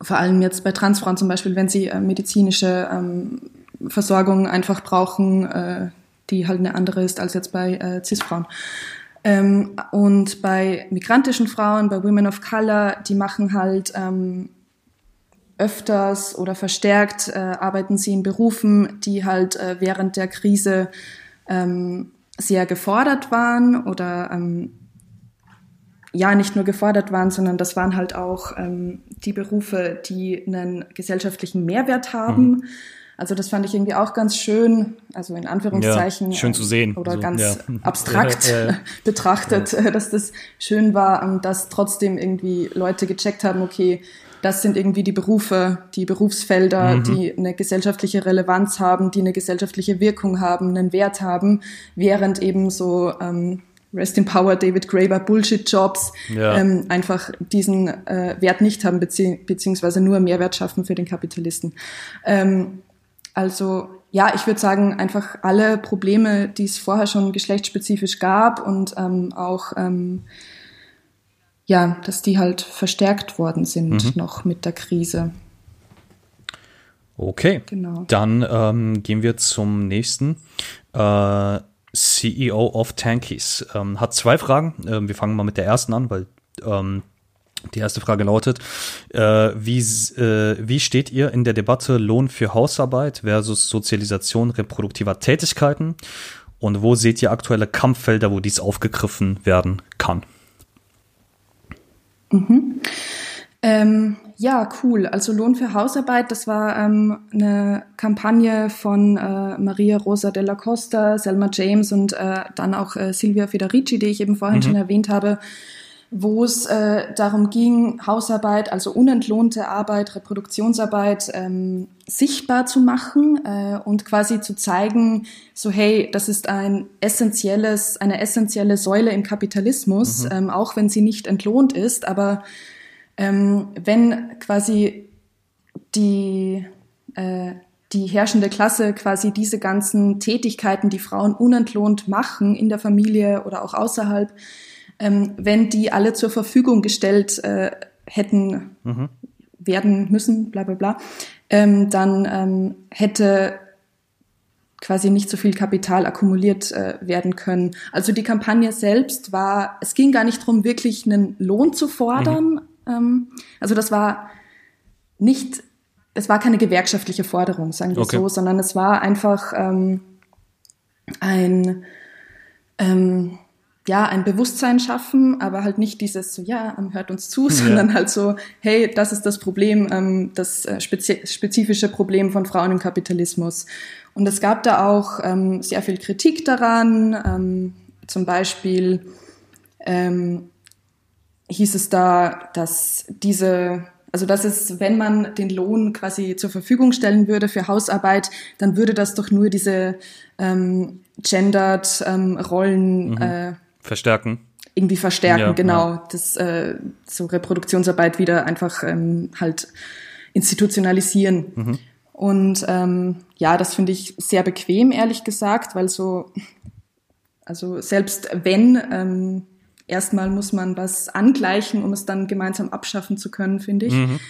vor allem jetzt bei Transfrauen zum Beispiel, wenn sie äh, medizinische ähm, Versorgung einfach brauchen, äh, die halt eine andere ist als jetzt bei äh, Cis-Frauen. Ähm, und bei migrantischen Frauen, bei Women of Color, die machen halt ähm, öfters oder verstärkt, äh, arbeiten sie in Berufen, die halt äh, während der Krise ähm, sehr gefordert waren oder ähm, ja nicht nur gefordert waren, sondern das waren halt auch ähm, die Berufe, die einen gesellschaftlichen Mehrwert haben. Mhm. Also das fand ich irgendwie auch ganz schön, also in Anführungszeichen. Ja, schön zu sehen. Oder so, ganz ja. abstrakt ja, betrachtet, dass das schön war, ähm, dass trotzdem irgendwie Leute gecheckt haben, okay, das sind irgendwie die Berufe, die Berufsfelder, mhm. die eine gesellschaftliche Relevanz haben, die eine gesellschaftliche Wirkung haben, einen Wert haben, während eben so ähm, Rest in Power, David Graeber, Bullshit-Jobs ja. ähm, einfach diesen äh, Wert nicht haben, bezieh beziehungsweise nur Mehrwert schaffen für den Kapitalisten. Ähm, also ja, ich würde sagen, einfach alle Probleme, die es vorher schon geschlechtsspezifisch gab und ähm, auch ähm, ja, dass die halt verstärkt worden sind mhm. noch mit der Krise. Okay, genau. dann ähm, gehen wir zum nächsten. Äh, CEO of Tankies ähm, hat zwei Fragen. Ähm, wir fangen mal mit der ersten an, weil ähm, die erste Frage lautet, äh, wie, äh, wie steht ihr in der Debatte Lohn für Hausarbeit versus Sozialisation reproduktiver Tätigkeiten? Und wo seht ihr aktuelle Kampffelder, wo dies aufgegriffen werden kann? Mhm. Ähm, ja, cool. Also Lohn für Hausarbeit, das war ähm, eine Kampagne von äh, Maria Rosa della Costa, Selma James und äh, dann auch äh, Silvia Federici, die ich eben vorhin mhm. schon erwähnt habe. Wo es äh, darum ging, Hausarbeit, also unentlohnte Arbeit, Reproduktionsarbeit ähm, sichtbar zu machen äh, und quasi zu zeigen, so hey, das ist ein essentielles, eine essentielle Säule im Kapitalismus, mhm. ähm, auch wenn sie nicht entlohnt ist, aber ähm, wenn quasi die äh, die herrschende Klasse quasi diese ganzen Tätigkeiten, die Frauen unentlohnt machen in der Familie oder auch außerhalb, ähm, wenn die alle zur Verfügung gestellt äh, hätten mhm. werden müssen, bla bla bla, ähm, dann ähm, hätte quasi nicht so viel Kapital akkumuliert äh, werden können. Also die Kampagne selbst war, es ging gar nicht darum, wirklich einen Lohn zu fordern. Mhm. Ähm, also das war nicht, es war keine gewerkschaftliche Forderung, sagen wir okay. so, sondern es war einfach ähm, ein ähm, ja, ein Bewusstsein schaffen, aber halt nicht dieses so, ja, hört uns zu, sondern ja. halt so, hey, das ist das Problem, ähm, das äh, spezifische Problem von Frauen im Kapitalismus. Und es gab da auch ähm, sehr viel Kritik daran, ähm, zum Beispiel ähm, hieß es da, dass diese also das ist, wenn man den Lohn quasi zur Verfügung stellen würde für Hausarbeit, dann würde das doch nur diese ähm, gendered ähm, Rollen mhm. äh, Verstärken. Irgendwie verstärken, ja, genau. Ja. Das äh, so Reproduktionsarbeit wieder einfach ähm, halt institutionalisieren. Mhm. Und ähm, ja, das finde ich sehr bequem, ehrlich gesagt, weil so, also selbst wenn, ähm, erstmal muss man was angleichen, um es dann gemeinsam abschaffen zu können, finde ich. Mhm.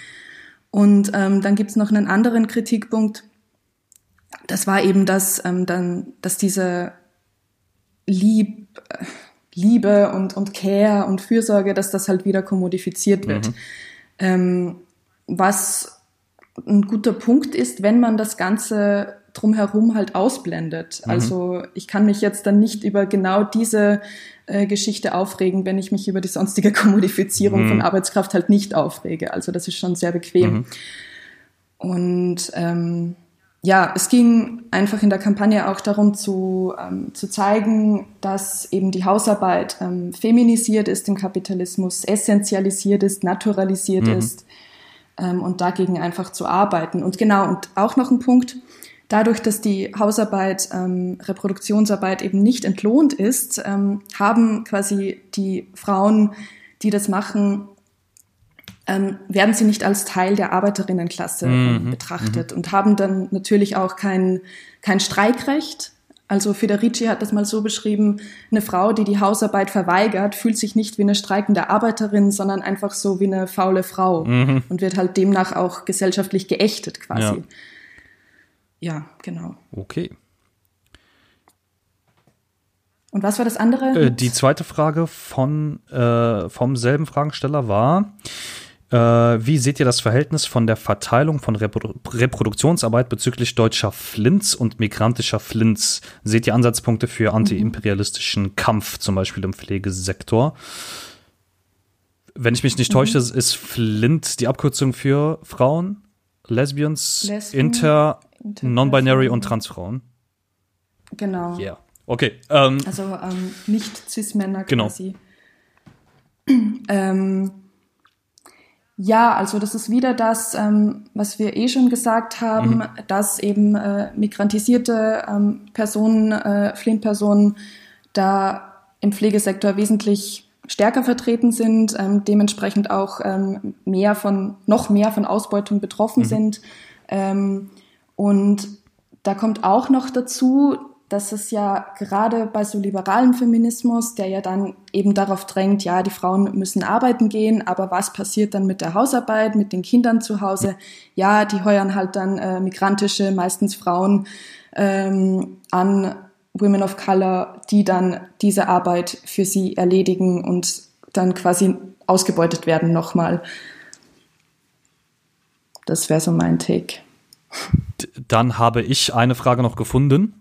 Und ähm, dann gibt's noch einen anderen Kritikpunkt. Das war eben, dass ähm, dann, dass diese lieb, äh, Liebe und, und Care und Fürsorge, dass das halt wieder kommodifiziert wird. Mhm. Ähm, was ein guter Punkt ist, wenn man das Ganze drumherum halt ausblendet. Mhm. Also ich kann mich jetzt dann nicht über genau diese äh, Geschichte aufregen, wenn ich mich über die sonstige Kommodifizierung mhm. von Arbeitskraft halt nicht aufrege. Also das ist schon sehr bequem. Mhm. Und ähm, ja, es ging einfach in der Kampagne auch darum zu, ähm, zu zeigen, dass eben die Hausarbeit ähm, feminisiert ist im Kapitalismus, essentialisiert ist, naturalisiert mhm. ist ähm, und dagegen einfach zu arbeiten. Und genau, und auch noch ein Punkt, dadurch, dass die Hausarbeit, ähm, Reproduktionsarbeit eben nicht entlohnt ist, ähm, haben quasi die Frauen, die das machen, ähm, werden sie nicht als Teil der Arbeiterinnenklasse ähm, mhm. betrachtet mhm. und haben dann natürlich auch kein, kein Streikrecht. Also Federici hat das mal so beschrieben, eine Frau, die die Hausarbeit verweigert, fühlt sich nicht wie eine streikende Arbeiterin, sondern einfach so wie eine faule Frau mhm. und wird halt demnach auch gesellschaftlich geächtet quasi. Ja, ja genau. Okay. Und was war das andere? Äh, die zweite Frage von, äh, vom selben Fragensteller war, wie seht ihr das Verhältnis von der Verteilung von Reprodu Reproduktionsarbeit bezüglich deutscher Flints und migrantischer Flints? Seht ihr Ansatzpunkte für antiimperialistischen Kampf, zum Beispiel im Pflegesektor? Wenn ich mich nicht täusche, mhm. ist Flint die Abkürzung für Frauen, Lesbians, Lesben, Inter, Inter Non-Binary und Transfrauen. Genau. Yeah. Okay. Ähm, also ähm, nicht Cis-Männer genau. quasi. ähm, ja, also das ist wieder das, ähm, was wir eh schon gesagt haben, mhm. dass eben äh, migrantisierte ähm, Personen, äh, Flint-Personen da im Pflegesektor wesentlich stärker vertreten sind, ähm, dementsprechend auch ähm, mehr von, noch mehr von Ausbeutung betroffen mhm. sind. Ähm, und da kommt auch noch dazu, dass es ja gerade bei so liberalem Feminismus, der ja dann eben darauf drängt, ja, die Frauen müssen arbeiten gehen, aber was passiert dann mit der Hausarbeit, mit den Kindern zu Hause? Ja, die heuern halt dann äh, migrantische, meistens Frauen ähm, an, Women of Color, die dann diese Arbeit für sie erledigen und dann quasi ausgebeutet werden nochmal. Das wäre so mein Take. Dann habe ich eine Frage noch gefunden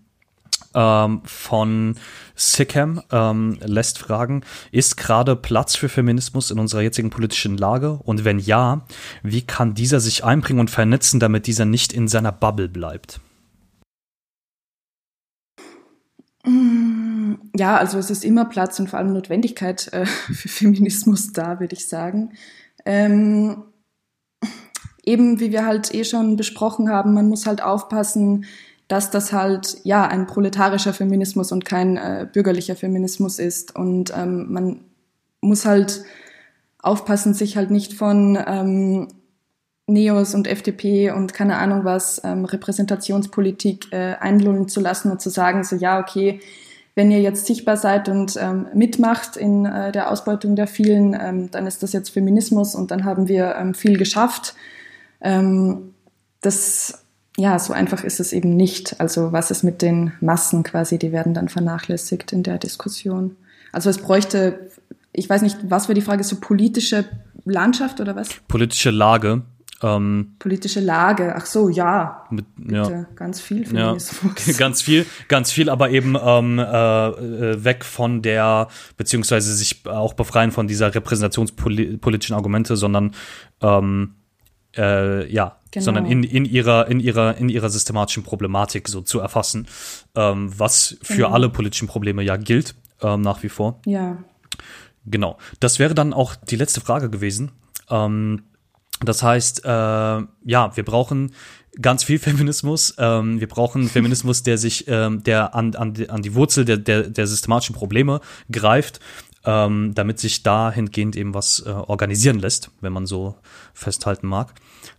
ähm, von Sickham ähm, lässt fragen, ist gerade Platz für Feminismus in unserer jetzigen politischen Lage? Und wenn ja, wie kann dieser sich einbringen und vernetzen, damit dieser nicht in seiner Bubble bleibt? Mm. Ja, also es ist immer Platz und vor allem Notwendigkeit äh, für Feminismus da, würde ich sagen. Ähm, eben wie wir halt eh schon besprochen haben, man muss halt aufpassen, dass das halt ja ein proletarischer Feminismus und kein äh, bürgerlicher Feminismus ist. Und ähm, man muss halt aufpassen, sich halt nicht von ähm, Neos und FDP und keine Ahnung was, ähm, Repräsentationspolitik äh, einlullen zu lassen und zu sagen, so ja, okay, wenn ihr jetzt sichtbar seid und ähm, mitmacht in äh, der Ausbeutung der vielen, ähm, dann ist das jetzt Feminismus und dann haben wir ähm, viel geschafft. Ähm, das, ja, so einfach ist es eben nicht. Also was ist mit den Massen quasi, die werden dann vernachlässigt in der Diskussion. Also es bräuchte, ich weiß nicht, was war die Frage, so politische Landschaft oder was? Politische Lage. Ähm, Politische Lage, ach so, ja. Mit, ja. Ganz viel Feminismus. Ja, ganz viel, ganz viel, aber eben ähm, äh, weg von der, beziehungsweise sich auch befreien von dieser repräsentationspolitischen Argumente, sondern ähm, äh, ja, genau. sondern in, in ihrer, in ihrer, in ihrer systematischen Problematik so zu erfassen, ähm, was für genau. alle politischen Probleme ja gilt, ähm, nach wie vor. Ja. Genau. Das wäre dann auch die letzte Frage gewesen. Ähm, das heißt, äh, ja, wir brauchen ganz viel Feminismus. Ähm, wir brauchen Feminismus, der sich, ähm, der an, an, die, an die Wurzel der, der, der systematischen Probleme greift, ähm, damit sich dahingehend eben was äh, organisieren lässt, wenn man so festhalten mag.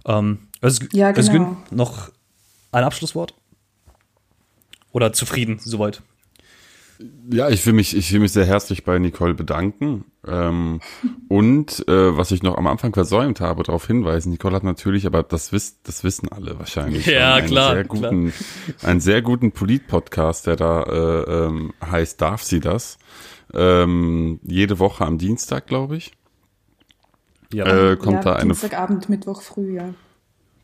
Ähm, Özgün, ja, genau. Özgün, noch ein Abschlusswort? Oder zufrieden soweit? Ja, ich will mich, ich will mich sehr herzlich bei Nicole bedanken. Ähm, und äh, was ich noch am Anfang versäumt habe, darauf hinweisen, Nicole hat natürlich, aber das, wisst, das wissen alle wahrscheinlich. Ja, einen klar. Sehr guten, klar. Einen sehr guten Polit-Podcast, der da äh, ähm, heißt Darf sie das? Ähm, jede Woche am Dienstag, glaube ich. Ja, äh, kommt ja, da eine Dienstagabend, Mittwoch früh, ja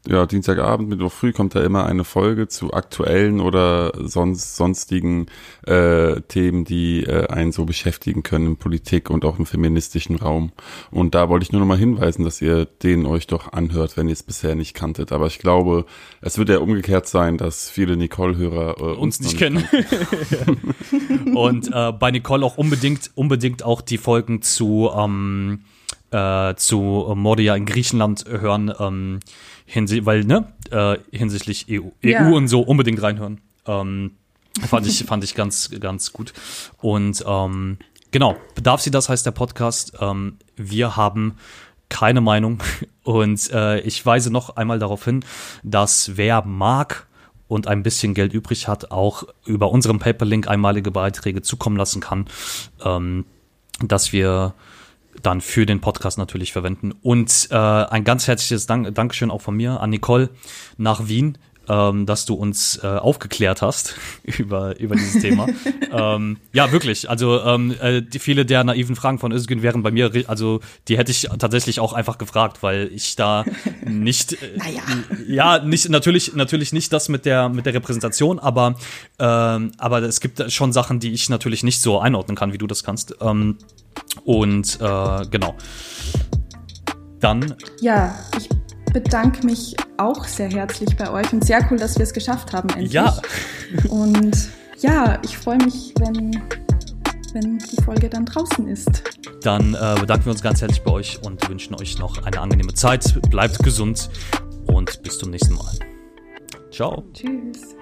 ja, Dienstagabend, Mittwoch früh kommt da immer eine Folge zu aktuellen oder sonst sonstigen äh, Themen, die äh, einen so beschäftigen können in Politik und auch im feministischen Raum. Und da wollte ich nur noch mal hinweisen, dass ihr den euch doch anhört, wenn ihr es bisher nicht kanntet. Aber ich glaube, es wird ja umgekehrt sein, dass viele Nicole-Hörer äh, uns, uns nicht kennen. und äh, bei Nicole auch unbedingt, unbedingt auch die Folgen zu ähm, äh, zu Moria in Griechenland hören. Ähm, hinsichtlich, weil, ne, äh, hinsichtlich EU, ja. EU und so unbedingt reinhören. Ähm, fand ich, fand ich ganz, ganz gut. Und ähm, genau, bedarf sie das heißt der Podcast. Ähm, wir haben keine Meinung und äh, ich weise noch einmal darauf hin, dass wer mag und ein bisschen Geld übrig hat, auch über unseren Paperlink einmalige Beiträge zukommen lassen kann, ähm, dass wir dann für den Podcast natürlich verwenden. Und äh, ein ganz herzliches Dank, Dankeschön auch von mir an Nicole nach Wien, ähm, dass du uns äh, aufgeklärt hast über, über dieses Thema. ähm, ja, wirklich. Also ähm, äh, die, viele der naiven Fragen von Özgün wären bei mir, also die hätte ich tatsächlich auch einfach gefragt, weil ich da nicht, äh, naja. ja, nicht natürlich natürlich nicht das mit der mit der Repräsentation, aber ähm, aber es gibt schon Sachen, die ich natürlich nicht so einordnen kann, wie du das kannst. Ähm, und äh, genau. Dann. Ja, ich bedanke mich auch sehr herzlich bei euch und sehr cool, dass wir es geschafft haben endlich. Ja. und ja, ich freue mich, wenn, wenn die Folge dann draußen ist. Dann äh, bedanken wir uns ganz herzlich bei euch und wünschen euch noch eine angenehme Zeit. Bleibt gesund und bis zum nächsten Mal. Ciao. Tschüss.